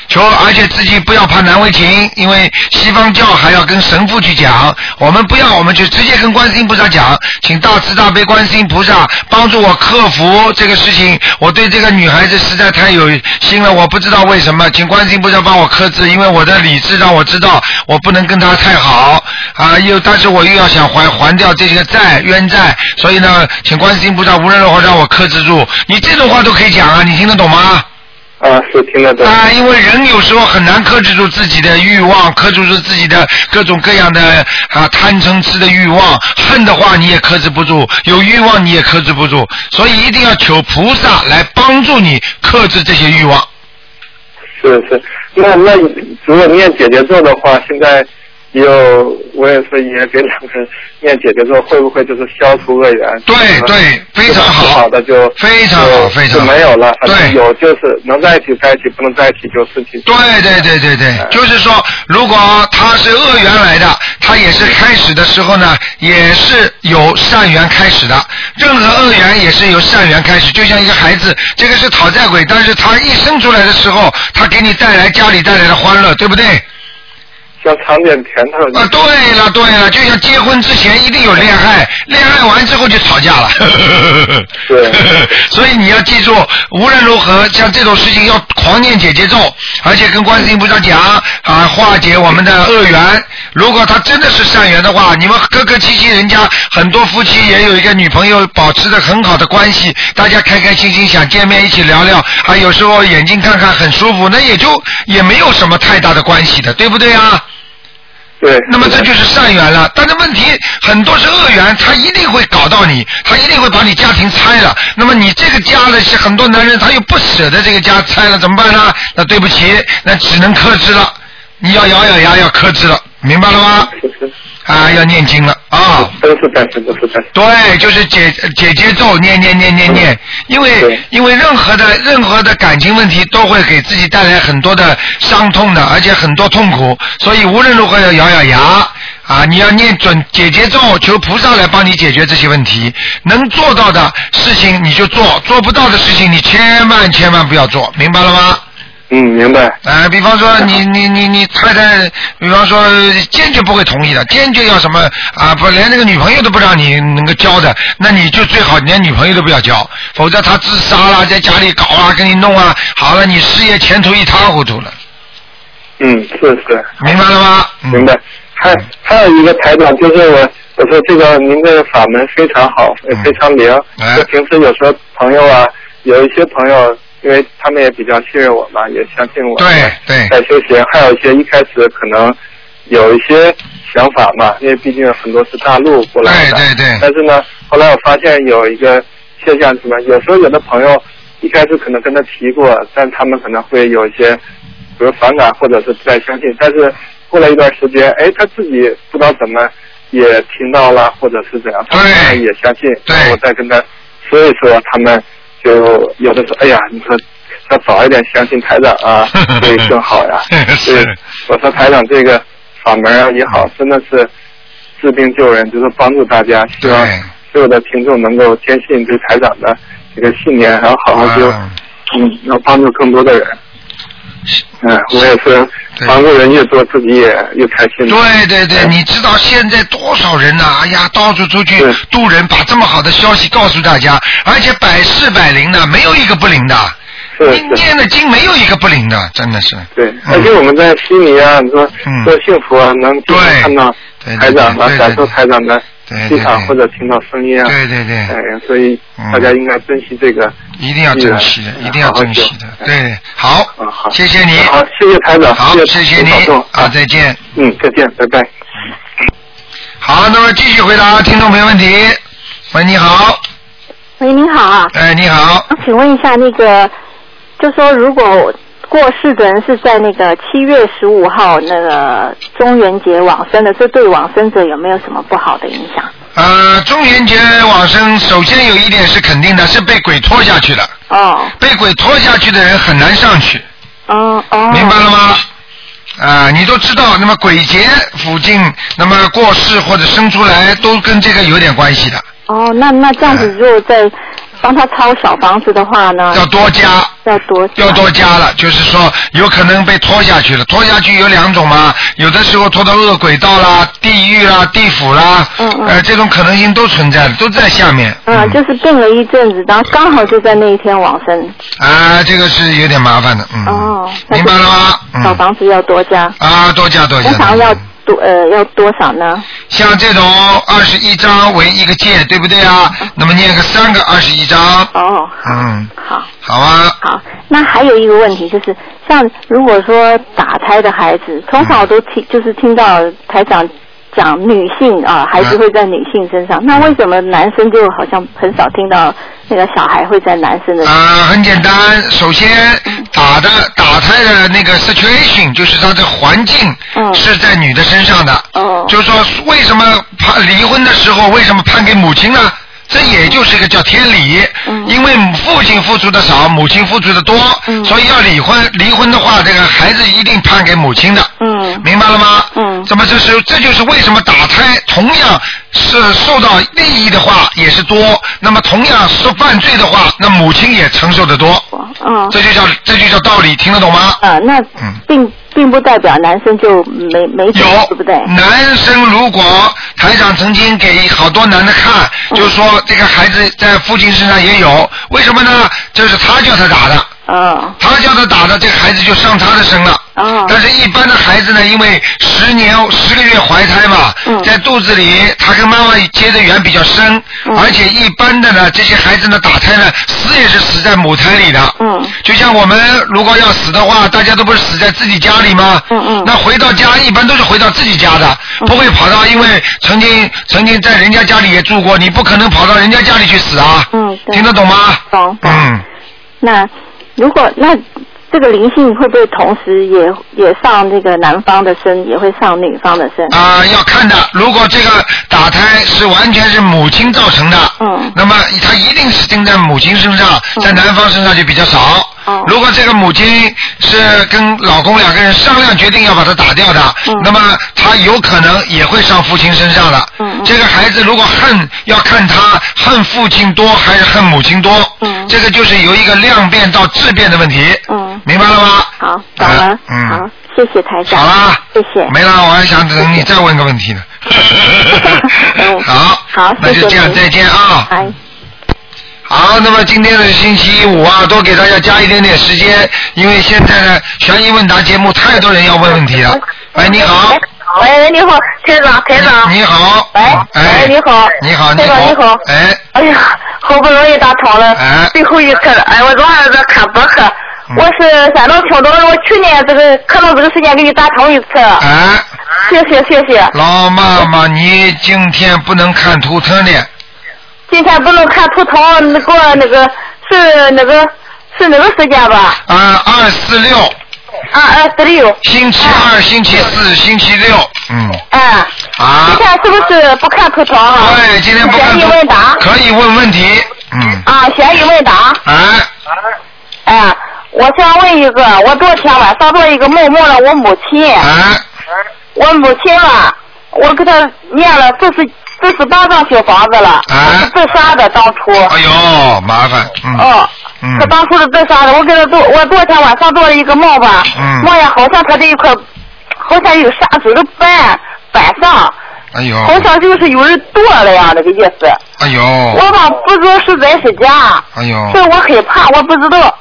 求，而且自己不要怕难为情，因为西方教还要跟神父去讲，我们不要，我们就直接跟观世音菩萨讲，请大慈大悲观世音菩萨帮助我克服这个事情。我对这个女孩子实在太有心了，我不知道为什么，请观世音菩萨帮我克制，因为我的理智让我知道我不能跟她太好啊，又但是我又要想还还掉这些债冤债，所以呢，请观世音菩萨无论如何让我克制住。你这种话都可以讲啊，你听得懂吗？啊，是听得懂。啊，因为人有时候很难克制住自己的欲望，克制住自己的各种各样的啊贪嗔痴的欲望，恨的话你也克制不住，有欲望你也克制不住，所以一定要求菩萨来帮助你克制这些欲望。是是，那那如果念姐姐咒的话，现在也有我也是也给两个人念姐姐说，会不会就是消除恶缘？对对，非常好，好的就非常好，非常就好。没有了。对有就是能在一起在一起，不能在一起就失去。对对对对对，就是说，如果他是恶缘来的，他也是开始的时候呢，也是有善缘开始的。任何恶缘也是由善缘开始，就像一个孩子，这个是讨债鬼，但是他一生出来的时候，他给你带来家里带来的欢乐，对不对？像尝点甜头。啊，对了对了，就像结婚之前一定有恋爱，恋爱完之后就吵架了。对。所以你要记住，无论如何，像这种事情要狂念姐姐咒，而且跟观世音菩萨讲啊，化解我们的恶缘。如果他真的是善缘的话，你们客客气气，人家很多夫妻也有一个女朋友，保持着很好的关系，大家开开心心想见面一起聊聊，啊，有时候眼睛看看很舒服，那也就也没有什么太大的关系的，对不对啊？对。那么这就是善缘了，但是问题很多是恶缘，他一定会搞到你，他一定会把你家庭拆了。那么你这个家呢，是很多男人他又不舍得这个家拆了，怎么办呢？那对不起，那只能克制了，你要咬咬牙要克制了，明白了吗？啊，要念经了啊！都是单身，都是单身。对，就是姐姐姐咒念念念念念，因为因为任何的任何的感情问题都会给自己带来很多的伤痛的，而且很多痛苦，所以无论如何要咬咬牙啊！你要念准姐姐咒，求菩萨来帮你解决这些问题。能做到的事情你就做，做不到的事情你千万千万不要做，明白了吗？嗯，明白。啊，比方说你你你你太太，比方说坚决不会同意的，坚决要什么啊？不，连那个女朋友都不让你能够交的，那你就最好连女朋友都不要交，否则他自杀啦，在家里搞啊，给你弄啊，好了，你事业前途一塌糊涂了。嗯，是是。明白了吗？明白。还还有一个台长，就是我我说这个您这个法门非常好，也非常灵。就平时有时候朋友啊，有一些朋友。因为他们也比较信任我嘛，也相信我。对对。在修行，还有一些一开始可能有一些想法嘛，因为毕竟很多是大陆过来的。对对对。但是呢，后来我发现有一个现象什么，有时候有的朋友一开始可能跟他提过，但他们可能会有一些，比如反感或者是不太相信。但是过了一段时间，哎，他自己不知道怎么也听到了，或者是怎样，他们也相信。对。我再跟他说一说，他们。就有的说，哎呀，你说要早一点相信台长啊，会更好呀。是，我说台长这个法门啊也好，真的是治病救人，就是帮助大家。希望所有的听众能够坚信对台长的这个信念，然后好好修，嗯，要帮助更多的人。嗯，我也是帮助人越多，自己也越开心。对对对，你知道现在多少人呐？哎呀，到处出去渡人，把这么好的消息告诉大家，而且百试百灵的，没有一个不灵的。是念的经没有一个不灵的，真的是。对，而且我们在悉尼啊，你说多幸福啊，能看到台长啊，感受台长的。机场或者听到声音啊，对对对，哎，所以大家应该珍惜这个，一定要珍惜，一定要珍惜的，对，好，好，谢谢你，好，谢谢台长，好，谢谢你，啊，再见，嗯，再见，拜拜。好，那么继续回答听众朋友问题。喂，你好。喂，你好。哎，你好。请问一下，那个，就说如果。过世的人是在那个七月十五号那个中元节往生的，这对往生者有没有什么不好的影响？呃，中元节往生，首先有一点是肯定的，是被鬼拖下去的。哦。被鬼拖下去的人很难上去。哦哦。明白了吗？啊，你都知道，那么鬼节附近，那么过世或者生出来，都跟这个有点关系的。哦，那那这样子，如果在。帮他抄小房子的话呢，要多加，要多要多加了，就是说有可能被拖下去了。拖下去有两种嘛，有的时候拖到恶鬼道啦、地狱啦、地府啦，嗯嗯，呃，这种可能性都存在的，都在下面。嗯，就是病了一阵子，然后刚好就在那一天往生。啊，这个是有点麻烦的，嗯。哦，明白了吗？小房子要多加。啊，多加多加。通常要。多呃要多少呢？像这种二十一张为一个戒，对不对啊？那么念个三个二十一张。哦。嗯。好。好啊。好，那还有一个问题就是，像如果说打胎的孩子，从小都听就是听到台长讲女性啊，孩子会在女性身上，那为什么男生就好像很少听到？那个小孩会在男生的啊，很简单，首先打的打胎的那个 situation 就是他的环境是在女的身上的，就是说为什么判离婚的时候为什么判给母亲呢？这也就是一个叫天理，因为父亲付出的少，母亲付出的多，所以要离婚。离婚的话，这个孩子一定判给母亲的，明白了吗？那么这是这就是为什么打胎同样是受到利益的话也是多，那么同样是犯罪的话，那母亲也承受的多。这就叫这就叫道理，听得懂吗？啊，那并。并不代表男生就没没有，对不对？男生如果台长曾经给好多男的看，就是说这个孩子在父亲身上也有，为什么呢？就是他叫他打的，哦。他叫他打的，这个孩子就上他的身了。哦。但是，一般的孩子呢，因为十年十个月怀胎嘛，嗯在肚子里，他跟妈妈接的缘比较深，嗯而且一般的呢，这些孩子呢打胎呢，死也是死在母胎里的。嗯。就像我们如果要死的话，大家都不是死在自己家里吗？嗯嗯。那回到家一般都是回到自己家的，不会跑到因为曾经曾经在人家家里也住过，你不可能跑到人家家里去死啊。嗯，听得懂吗？懂。嗯。那如果那这个灵性会不会同时也也上这个男方的身，也会上女方的身？啊、要看的。如果这个打胎是完全是母亲造成的，嗯，那么它一定是定在母亲身上，在男方身上就比较少。哦如果这个母亲是跟老公两个人商量决定要把他打掉的，那么他有可能也会上父亲身上的。这个孩子如果恨，要看他恨父亲多还是恨母亲多。这个就是由一个量变到质变的问题。嗯，明白了吗？好，懂了。嗯。好，谢谢台长。好啦，谢谢。没了，我还想等你再问个问题呢。好，好，那就这样，再见啊。拜。好，那么今天的星期五啊，多给大家加一点点时间，因为现在呢，悬疑问答节目太多人要问问题了。喂，你好。喂，你好，台长，台长。你好。喂，哎，喂，你好。你好，台长你好。哎。哎呀，好不容易打通了，哎最后一刻了。哎，我昨晚在看博客，我是山东青岛的，我去年这个可能这个时间给你打通一次。哎。谢谢谢谢。老妈妈，你今天不能看图腾的。今天不能看图腾，那个那个是那个是那个时间吧？啊，二四六。二，二四六。星期二、星期四、星期六，嗯。哎。啊。今天是不是不看图腾啊？对，今天不看悬疑问答。可以问问题，嗯。啊，悬疑问答。哎。哎，我想问一个，我昨天晚上做一个梦，梦了我母亲。哎。我母亲吧，我给她念了四十四十八张小房子了，啊是自杀的当初。哎呦，麻烦，嗯。哦。嗯她当初是自杀的，我给他做，我昨天晚上做了一个梦吧，嗯梦呀好像他这一块，好像有沙子的板板上，哎呦。好像就是有人剁了呀，那个意思。哎呦。我吧不知道是真是假，哎呦。所以我害怕，我不知道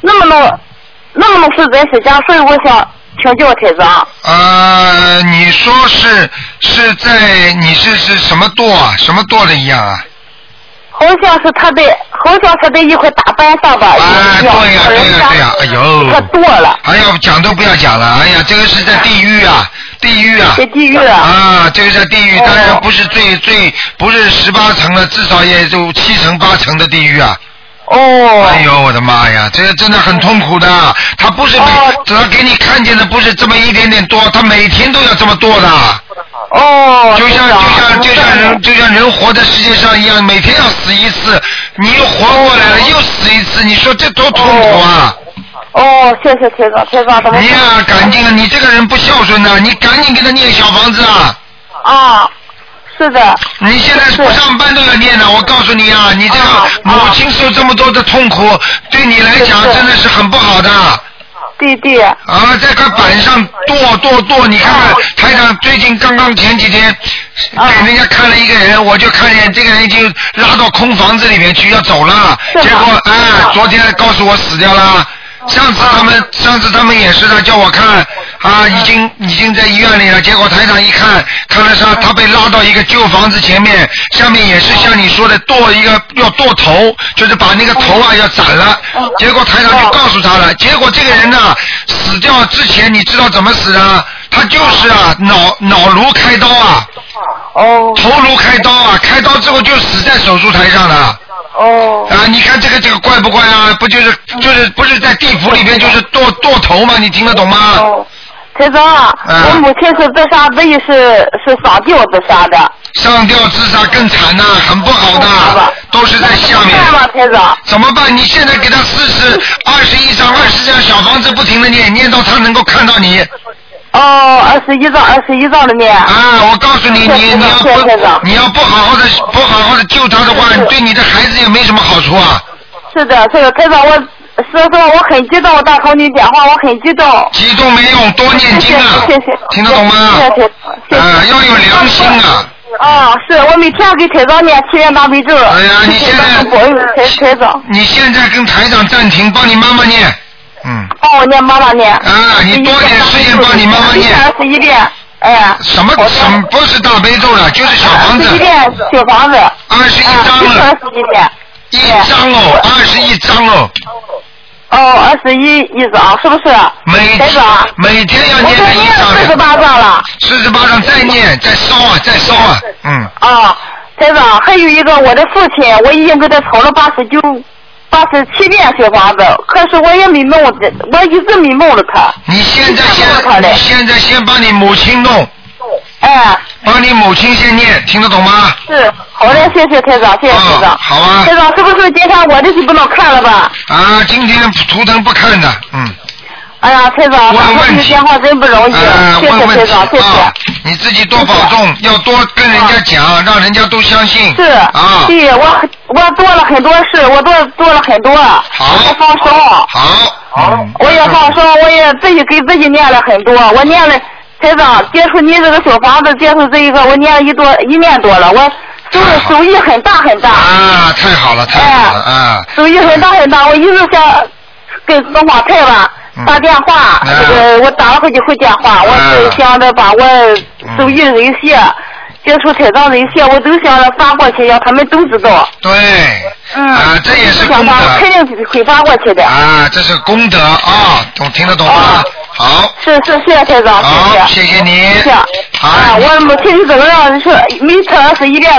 那么弄，那么弄是真是假，所以我想请教台长。呃，你说是是在你是是什么舵啊？什么舵的一样啊？好像是他在，好像是在一块大板上吧。哎，对呀、对呀、对呀、哎呦。他剁了。哎呀，讲都不要讲了，哎呀，这个是在地狱啊，地狱啊。在地狱啊。啊，这个在地狱，当然不是最最不是十八层了，至少也就七层八层的地狱啊。哦。哎呦，我的妈呀，这个真的很痛苦的。他不是每，他给你看见的不是这么一点点多，他每天都要这么多的。哦。就像就像就像人就像人活在世界上一样，每天要死一次，你又活过来了，又死一次，你说这多痛苦啊！哦，谢谢台长，台长怎么？你呀、赶紧啊！你这个人不孝顺呐、你赶紧给他念小房子啊！啊，是的。你现在不上班都要念呢，我告诉你啊，你这个母亲受这么多的痛苦，对你来讲真的是很不好的。弟弟。啊，在块板上剁剁剁，你看看台长最近刚刚前几天给人家看了一个人，我就看见这个人已经拉到空房子里面去要走了，结果哎，昨天告诉我死掉了。上次他们上次他们也是的，叫我看啊，已经已经在医院里了。结果台长一看，看了上他被拉到一个旧房子前面，下面也是像你说的剁一个要剁头，就是把那个头啊要斩了。结果台长就告诉他了，结果这个人呢死掉之前，你知道怎么死的？他就是啊脑脑颅开刀啊，哦，头颅开刀啊，开刀之后就死在手术台上了。哦。啊，你看这个这个怪不怪啊？不就是就是不是在地府里面就是剁剁头吗？你听得懂吗？哦。台长，我母亲是自杀，等于是是上吊自杀的。上吊自杀更惨呐、很不好的，都是在下面。怎么办，台长？怎么办？你现在给他四十 二十一张、二十张小房子，不停的念，念到他能够看到你。哦，二十一张，二十一张的面。啊，我告诉你，你你要不你要不好好的不好好的救他的话，对你的孩子也没什么好处啊。是的，是的，台长，我说实话，我很激动，我打通你电话，我很激动。激动没用，多念经啊，谢谢，听得懂吗？谢谢，谢谢。啊，要有良心啊。啊，是我每天给台长念七遍大悲咒。哎呀，你现在台台长。你现在跟台长暂停，帮你妈妈念。嗯。帮我念妈妈念。啊，你多点时间帮你妈妈念。二十一遍，哎呀。什么什么不是大悲咒了，就是小房子十一。遍小房子。二十一张了。二十一遍。一张哦，二十一张哦。哦，二十一一张，是不是？每台长。每天要念我都念了四十八张了。四十八张再念，再烧啊，再烧啊，嗯。啊，台长，还有一个我的父亲，我已经给他抄了八十九、八十七遍小房子，可是我也没弄，我一直没弄了他。你现在先，你现在先把你母亲弄。哎。帮你母亲先念，听得懂吗？是，好的，谢谢台长，谢谢台长。好啊。台长，是不是今天我的就不能看了吧？啊，今天图腾不看的，嗯。哎呀，台长，打通你电话真不容易，啊，谢谢台长，谢谢。啊，你自己多保重，要多跟人家讲，让人家都相信。是啊。对我我做了很多事，我做做了很多，好，我放松。好。好。我也放松，我也自己给自己念了很多，我念了。台长，接触你这个小房子，接触这一个，我念了一多一年多了，我收收益很大很大。啊，太好了，太好了啊！收益很大很大，我一直想跟东方台吧嗯打电话，这个我打了好几回电话，我是想着把我收益这些。接触台长这些，我都想着发过去，让他们都知道。对。嗯。啊，这也是功德。肯定会发过去的。啊，这是功德啊，懂听得懂吗？好。是是，谢谢台长，好，谢谢谢你。谢谢。好。啊，我母亲是这个样，是每次二十一遍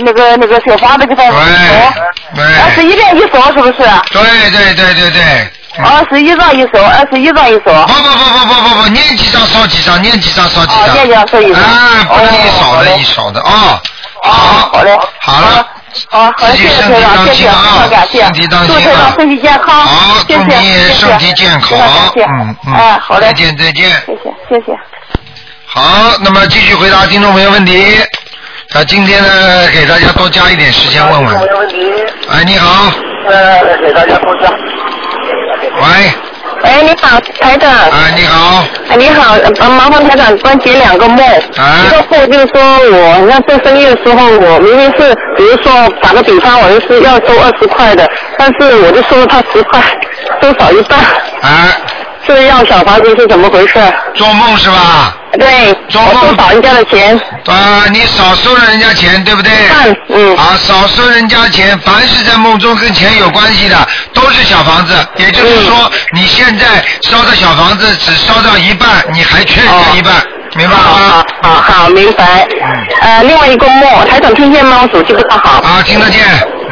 那个那个小房子给他。二十一遍一烧是不是？对对对对对。二十一张一烧，二十一张一烧。不不不不不不不，念几张烧几张，念几张烧几张。哦念几张烧几张啊，不能一少的一少的啊。好。好嘞。好了。啊，好，谢谢台长，谢谢，非常感谢，身体当祝心啊台长身体健康，好，谢谢，祝你谢谢，身体健康嗯嗯哎，好嘞，再见再见。谢谢，谢谢。好，那么继续回答听众朋友问题。啊，今天呢，给大家多加一点时间问问。哎，你好。呃，给大家多加。喂。喂，你好，台长。啊，你好。哎，你好，呃麻烦台长帮解两个梦。啊。一个梦就是说我那做生意的时候，我明明是，比如说打个比方，我就是要收二十块的，但是我就收了他十块，收少一半。啊。这要小房子是怎么回事？做梦是吧？对。做梦。我收少人家的钱。啊，你少收了人家钱，对不对？嗯。啊，少收人家钱，凡是在梦中跟钱有关系的，都是小房子。也就是说，嗯你现在烧的小房子只烧到一半，你还缺人家一半，明白了吗？好好，明白。呃，另外一个梦，台长听见吗？我手机不太好。啊，听得见。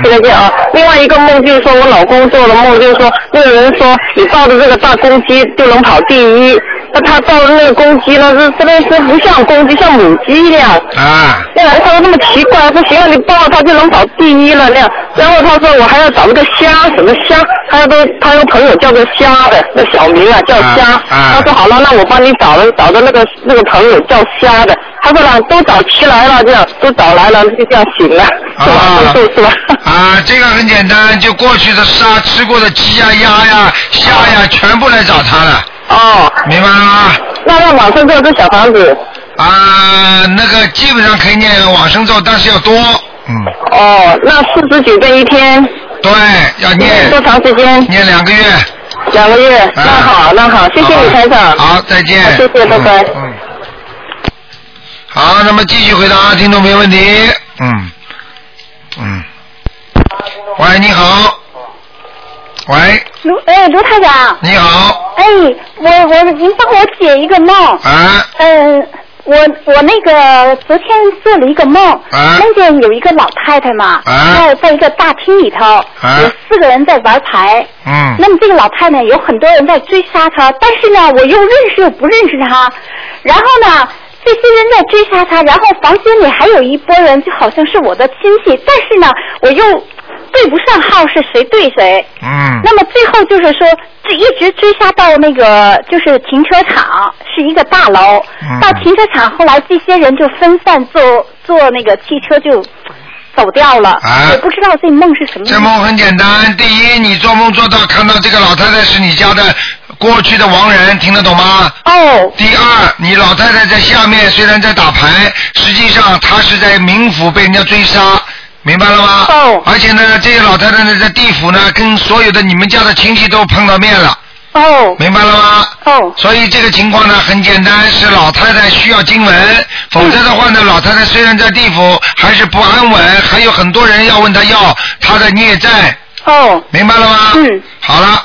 听得见啊。另外一个梦就是说我老公做的梦，就是说那个人说你抱着这个大公鸡就能跑第一，那他抱着那个公鸡呢，是真的是不像公鸡，像母鸡一样。啊。那样他说那么奇怪，说行了，你抱了它就能跑第一了那样。然后他说我还要找那个虾，什么虾？他都他有朋友叫做虾的，那小名啊叫虾。他说好了，那我帮你找了，找的那个那个朋友叫虾的。他说了，都找齐来了，这样都找来了，就这样行了，是吧？是是吧？啊，这个很简单，就过去的杀吃过的鸡呀、鸭呀、虾呀，全部来找他了。哦。明白了吗？那要往生咒这小房子。啊，那个基本上可以念往生咒，但是要多。嗯。哦，那四十九遍一天。对，要念。多长时间？念两个月。两个月，那好，那好，谢谢你台长。好，再见。谢谢，拜拜。嗯。好，那么继续回答听众朋友问题。嗯。嗯。喂，你好。喂，卢哎，卢台长。你好。哎，我我您帮我解一个梦。啊。嗯，我我那个昨天做了一个梦，啊梦见有一个老太太嘛，在在一个大厅里头，有四个人在玩牌。嗯。那么这个老太太有很多人在追杀她，但是呢，我又认识又不认识她。然后呢，这些人在追杀她，然后房间里还有一波人，就好像是我的亲戚，但是呢，我又对不上号是谁对谁。嗯。那么最后就是说，这一直追杀到那个就是停车场，是一个大楼。嗯到停车场，后来这些人就分散坐坐那个汽车就走掉了。啊也不知道这梦是什么。这梦很简单，第一，你做梦做到看到这个老太太是你家的过去的亡人，听得懂吗？哦。第二，你老太太在下面虽然在打牌，实际上她是在冥府被人家追杀。明白了吗？哦。而且呢，这些老太太呢，在地府呢，跟所有的你们家的亲戚都碰到面了。哦。明白了吗？哦。所以这个情况呢，很简单，是老太太需要经文，否则的话呢，老太太虽然在地府还是不安稳，还有很多人要问她要她的孽债。哦。明白了吗？嗯。好了，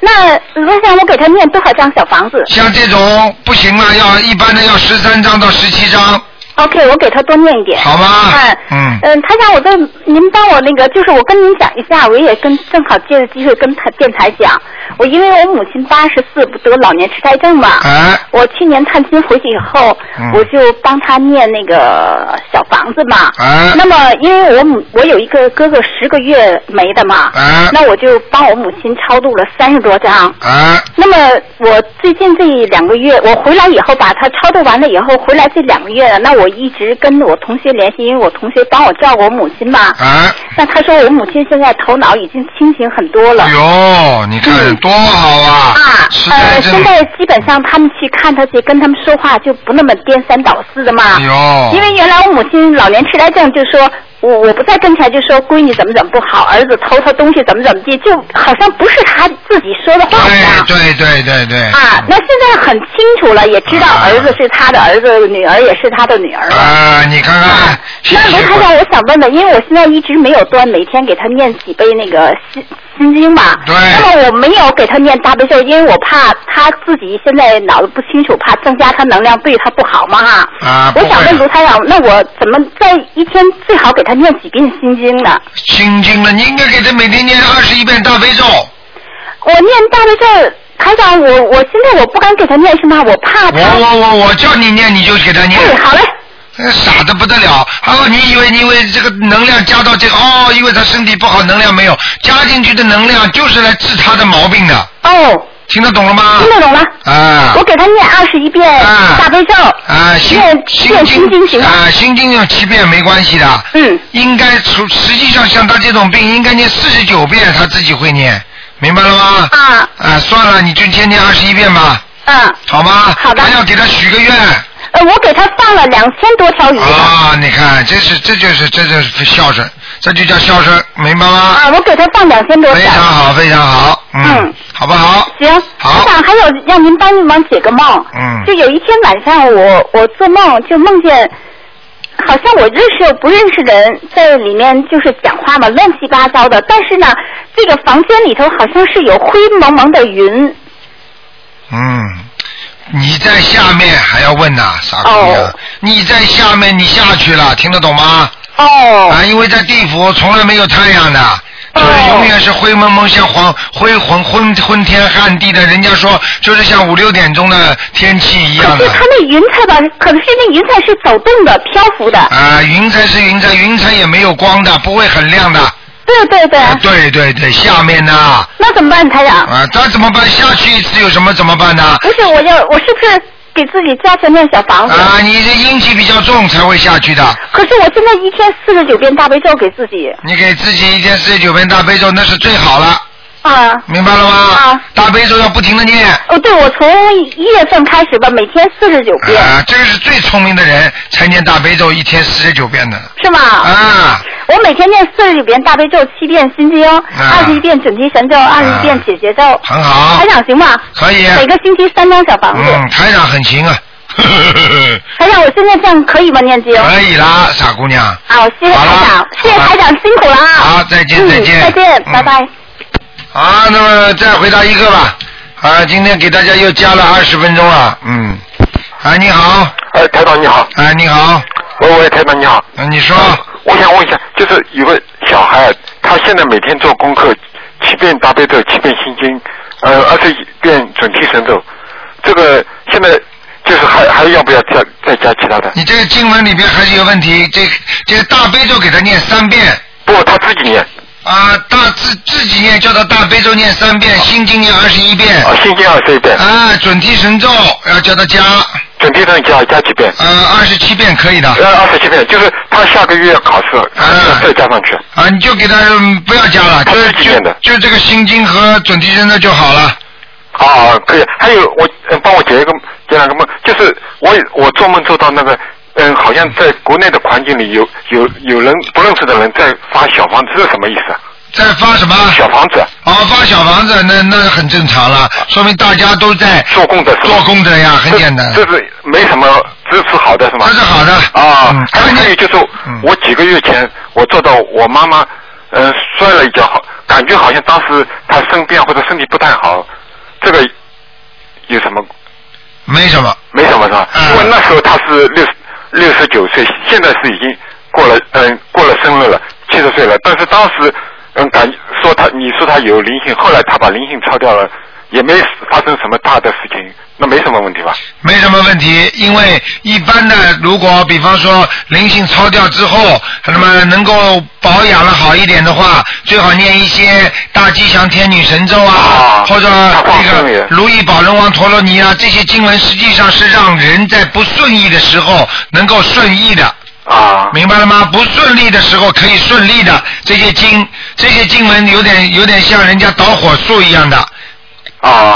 那我想我给他念多少张小房子像这种不行了，要一般的要十三张到十七章。？OK，我给他多念一点。好吗嗯嗯嗯，台长，我在您帮我那个，就是我跟您讲一下，我也跟正好借着机会跟台电台讲，我因为我母亲八十四不得老年痴呆症嘛，哎，我去年探亲回去以后，嗯我就帮他念那个小房子嘛。哎那么因为我母我有一个哥哥十个月没的嘛，哎那我就帮我母亲超度了三十多张。啊，那么我最近这两个月，我回来以后把他超度完了以后，回来这两个月，那我一直跟我同学联系，因为我同学帮我照顾我母亲嘛。啊。那他说我母亲现在头脑已经清醒很多了。哎呦，你看多好啊！啊，实呃，现在基本上他们去看他去跟他们说话就不那么颠三倒四的嘛。哎呦因为原来我母亲老年痴呆症，就说我我不在跟前就说闺女怎么怎么不好，儿子偷他东西怎么怎么地，就好像不是他自己说的话一样。对对对对。啊，那现在很清楚了，也知道儿子是他的儿子，女儿也是他的女儿了。啊，你看看，那卢太太，我想问问，因为我现在一直没有断，每天给他念几杯那个心心经嘛。对。那么我没有给他念大悲咒，因为我怕他自己现在脑子不清楚，怕增加他能量对他不好嘛哈。啊，不我想问卢台长，那我怎么在一天最好给他念几遍心经呢？心经呢，你应该给他每天念二十一遍大悲咒。我念大悲咒，台长，我我现在我不敢给他念是吗？我怕他。我我我我叫你念你就给他念。哎，好嘞。傻的不得了！哦，你以为你以为这个能量加到这个哦，因为他身体不好，能量没有加进去的能量就是来治他的毛病的。哦。听得懂了吗？听得懂了。啊。我给他念二十一遍大悲咒。啊，心心经行？啊，心经要七遍没关系的。嗯。应该除实际上像他这种病，应该念四十九遍，他自己会念，明白了吗？啊。啊，算了，你就先念二十一遍吧。嗯。好吗？好的还要给他许个愿。呃，我给他放了两千多条鱼。啊，你看，这是这就是这就是孝顺，这就叫孝顺，明白吗？啊，我给他放两千多条。非常好，非常好，嗯，嗯好不好？行。好台长，还有让您帮忙解个梦。嗯就有一天晚上我，我做梦就梦见，好像我认识又不认识人在里面就是讲话嘛，乱七八糟的。但是呢，这个房间里头好像是有灰蒙蒙的云。嗯，你在下面还要问呐，傻姑娘，你在下面你下去了，听得懂吗？哦。啊，因为在地府从来没有太阳的。就是永远是灰蒙蒙，像黄灰昏昏昏天暗地的。人家说就是像五六点钟的天气一样的。可是它那云彩吧，可是那云彩是走动的、漂浮的。啊，云彩是云彩，云彩也没有光的，不会很亮的。对对对。对对对，下面呢？那怎么办，台长？啊，那怎么办？下去一次有什么怎么办呢？不是，我要我是不是给自己加强点小房子？啊，你这阴气比较重才会下去的。可是我现在一天四十九遍大悲咒给自己。你给自己一天四十九遍大悲咒，那是最好了。啊。明白了吗？啊。大悲咒要不停的念。哦，对，我从一月份开始吧，每天四十九遍。啊，这个是最聪明的人才念大悲咒，一天四十九遍的。是吗？啊。我每天念四十九遍大悲咒，七遍心经，二十一遍准提神咒，二十一遍解结咒。啊很好台长行吗？可以每个星期三张小房子。嗯，台长很行啊。台长，我现在这样可以吗？念经。可以啦，傻姑娘。好，谢谢台长，谢谢台长，辛苦了啊。好，再见，嗯再见。再见，拜拜。好，那么再回答一个吧。啊，今天给大家又加了二十分钟了，嗯。啊，你好。哎，台长你好。哎，你好。喂喂，台长你好。嗯，你说。我想问一下，就是有个小孩，他现在每天做功课，七遍大悲咒，七遍心经，呃，二十一遍准提神咒，这个现在就是还还要不要加再加其他的？你这个经文里边还是有问题，这这个大悲咒给他念三遍。不，他自己念。啊，大自自己念，叫他大悲咒念三遍，心经念二十一遍。啊，心经二十一遍。啊，准提神咒要叫他加。准提神加加几遍？呃，二十七遍可以的。呃，二十七遍，就是他下个月考试，再加上去。啊，你就给他嗯不要加了，就就就这个心经和准提神咒就好了。啊，可以。还有我呃帮我解一个解两个梦，就是我我做梦做到那个嗯，好像在国内的环境里有有有人不认识的人在发小房子，这是什么意思啊？在发什么？小房子。哦，发小房子，那那很正常了，说明大家都在做功德，做功德呀，很简单。这是没什么，这是好的是吗？这是好的。啊，还有还有就是，我几个月前我做到我妈妈，嗯，摔了一跤，好，感觉好像当时她生病或者身体不太好，这个有什么？没什么。没什么是吧？因为那时候她是六六十九岁，现在是已经过了嗯过了生日了，七十岁了，但是当时嗯感说他你说他有灵性，后来他把灵性抄掉了，也没发生什么大的事情，那没什么问题吧？没什么问题，因为一般的，如果比方说灵性超掉之后，那么能够保养的好一点的话，最好念一些大吉祥天女神咒啊，或者那个如意宝轮王陀罗尼啊，这些经文实际上是让人在不顺意的时候能够顺意的。啊，明白了吗？不顺利的时候可以顺利的，这些经，这些经文有点有点像人家导火索一样的。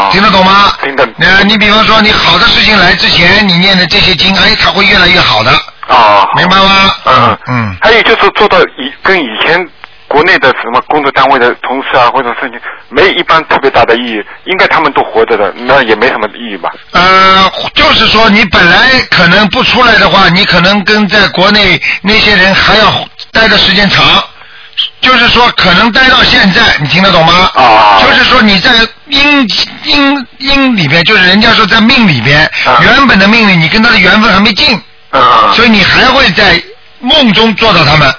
啊，听得懂吗？听得。呃，你比方说，你好的事情来之前，你念的这些经，哎，它会越来越好的。啊，明白吗？嗯嗯。还有就是做到以跟以前国内的什么工作单位的同事啊或者事情没一般特别大的意义，应该他们都活着的，那也没什么意义吧？呃，就是说你本来可能不出来的话，你可能跟在国内那些人还要待的时间长。就是说，可能待到现在，你听得懂吗？啊。就是说你在阴阴阴里边，就是人家说在命里边，原本的命里你跟他的缘分还没尽，啊。所以你还会在梦中做到他们。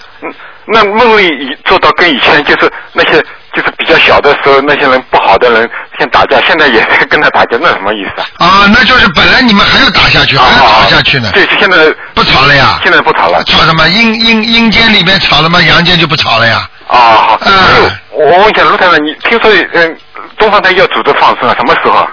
那梦里做到跟以前就是那些就是比较小的时候那些人不好的人先打架，现在也在跟他打架，那什么意思啊？啊，那就是本来你们还要打下去，还要吵下去呢。对，现在不吵了呀。现在不吵了。吵什么？阴阴阴间里面吵了吗？阳间就不吵了呀。啊，好。嗯。我问一下卢太太，你听说嗯东方台要组织放生啊？什么时候啊？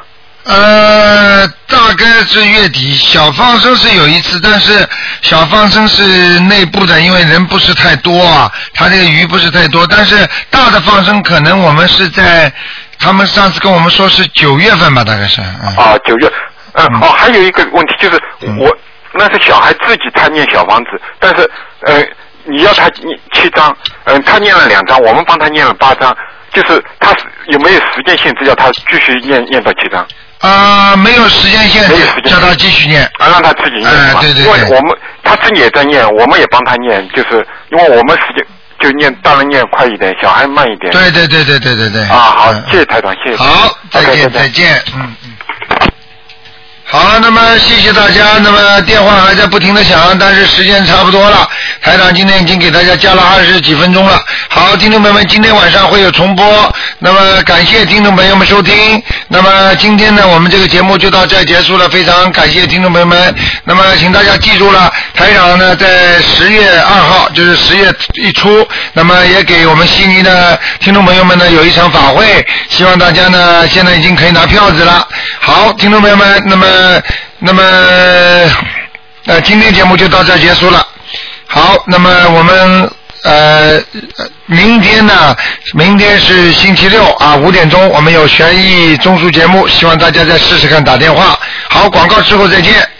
呃，大概是月底，小放生是有一次，但是小放生是内部的，因为人不是太多啊，他这个鱼不是太多，但是大的放生可能我们是在，他们上次跟我们说是九月份吧，大概是。嗯、啊，九月，嗯，哦，还有一个问题就是我那是小孩自己他念小房子，但是呃你要他念七张，嗯，他念了两张，我们帮他念了八张，就是他有没有时间限制，要他继续念念到七张？啊，没有时间限制，叫他继续念。啊，让他自己念对，对对因为我们他自己也在念，我们也帮他念，就是因为我们时间就念，大人念快一点，小孩慢一点。对对对对对对对。啊，好，谢谢台长，谢谢。好，再见再见，嗯嗯。好，那么谢谢大家。那么电话还在不停的响，但是时间差不多了。台长今天已经给大家加了二十几分钟了。好，听众朋友们，今天晚上会有重播。那么感谢听众朋友们收听。那么今天呢，我们这个节目就到这结束了。非常感谢听众朋友们。那么请大家记住了，台长呢在十月二号，就是十月一出，那么也给我们悉尼的听众朋友们呢有一场法会，希望大家呢现在已经可以拿票子了。好，听众朋友们，那么那么呃今天节目就到这结束了。好，那么我们呃明天呢，明天是星期六啊，五点钟我们有悬疑综述节目，希望大家再试试看打电话。好，广告之后再见。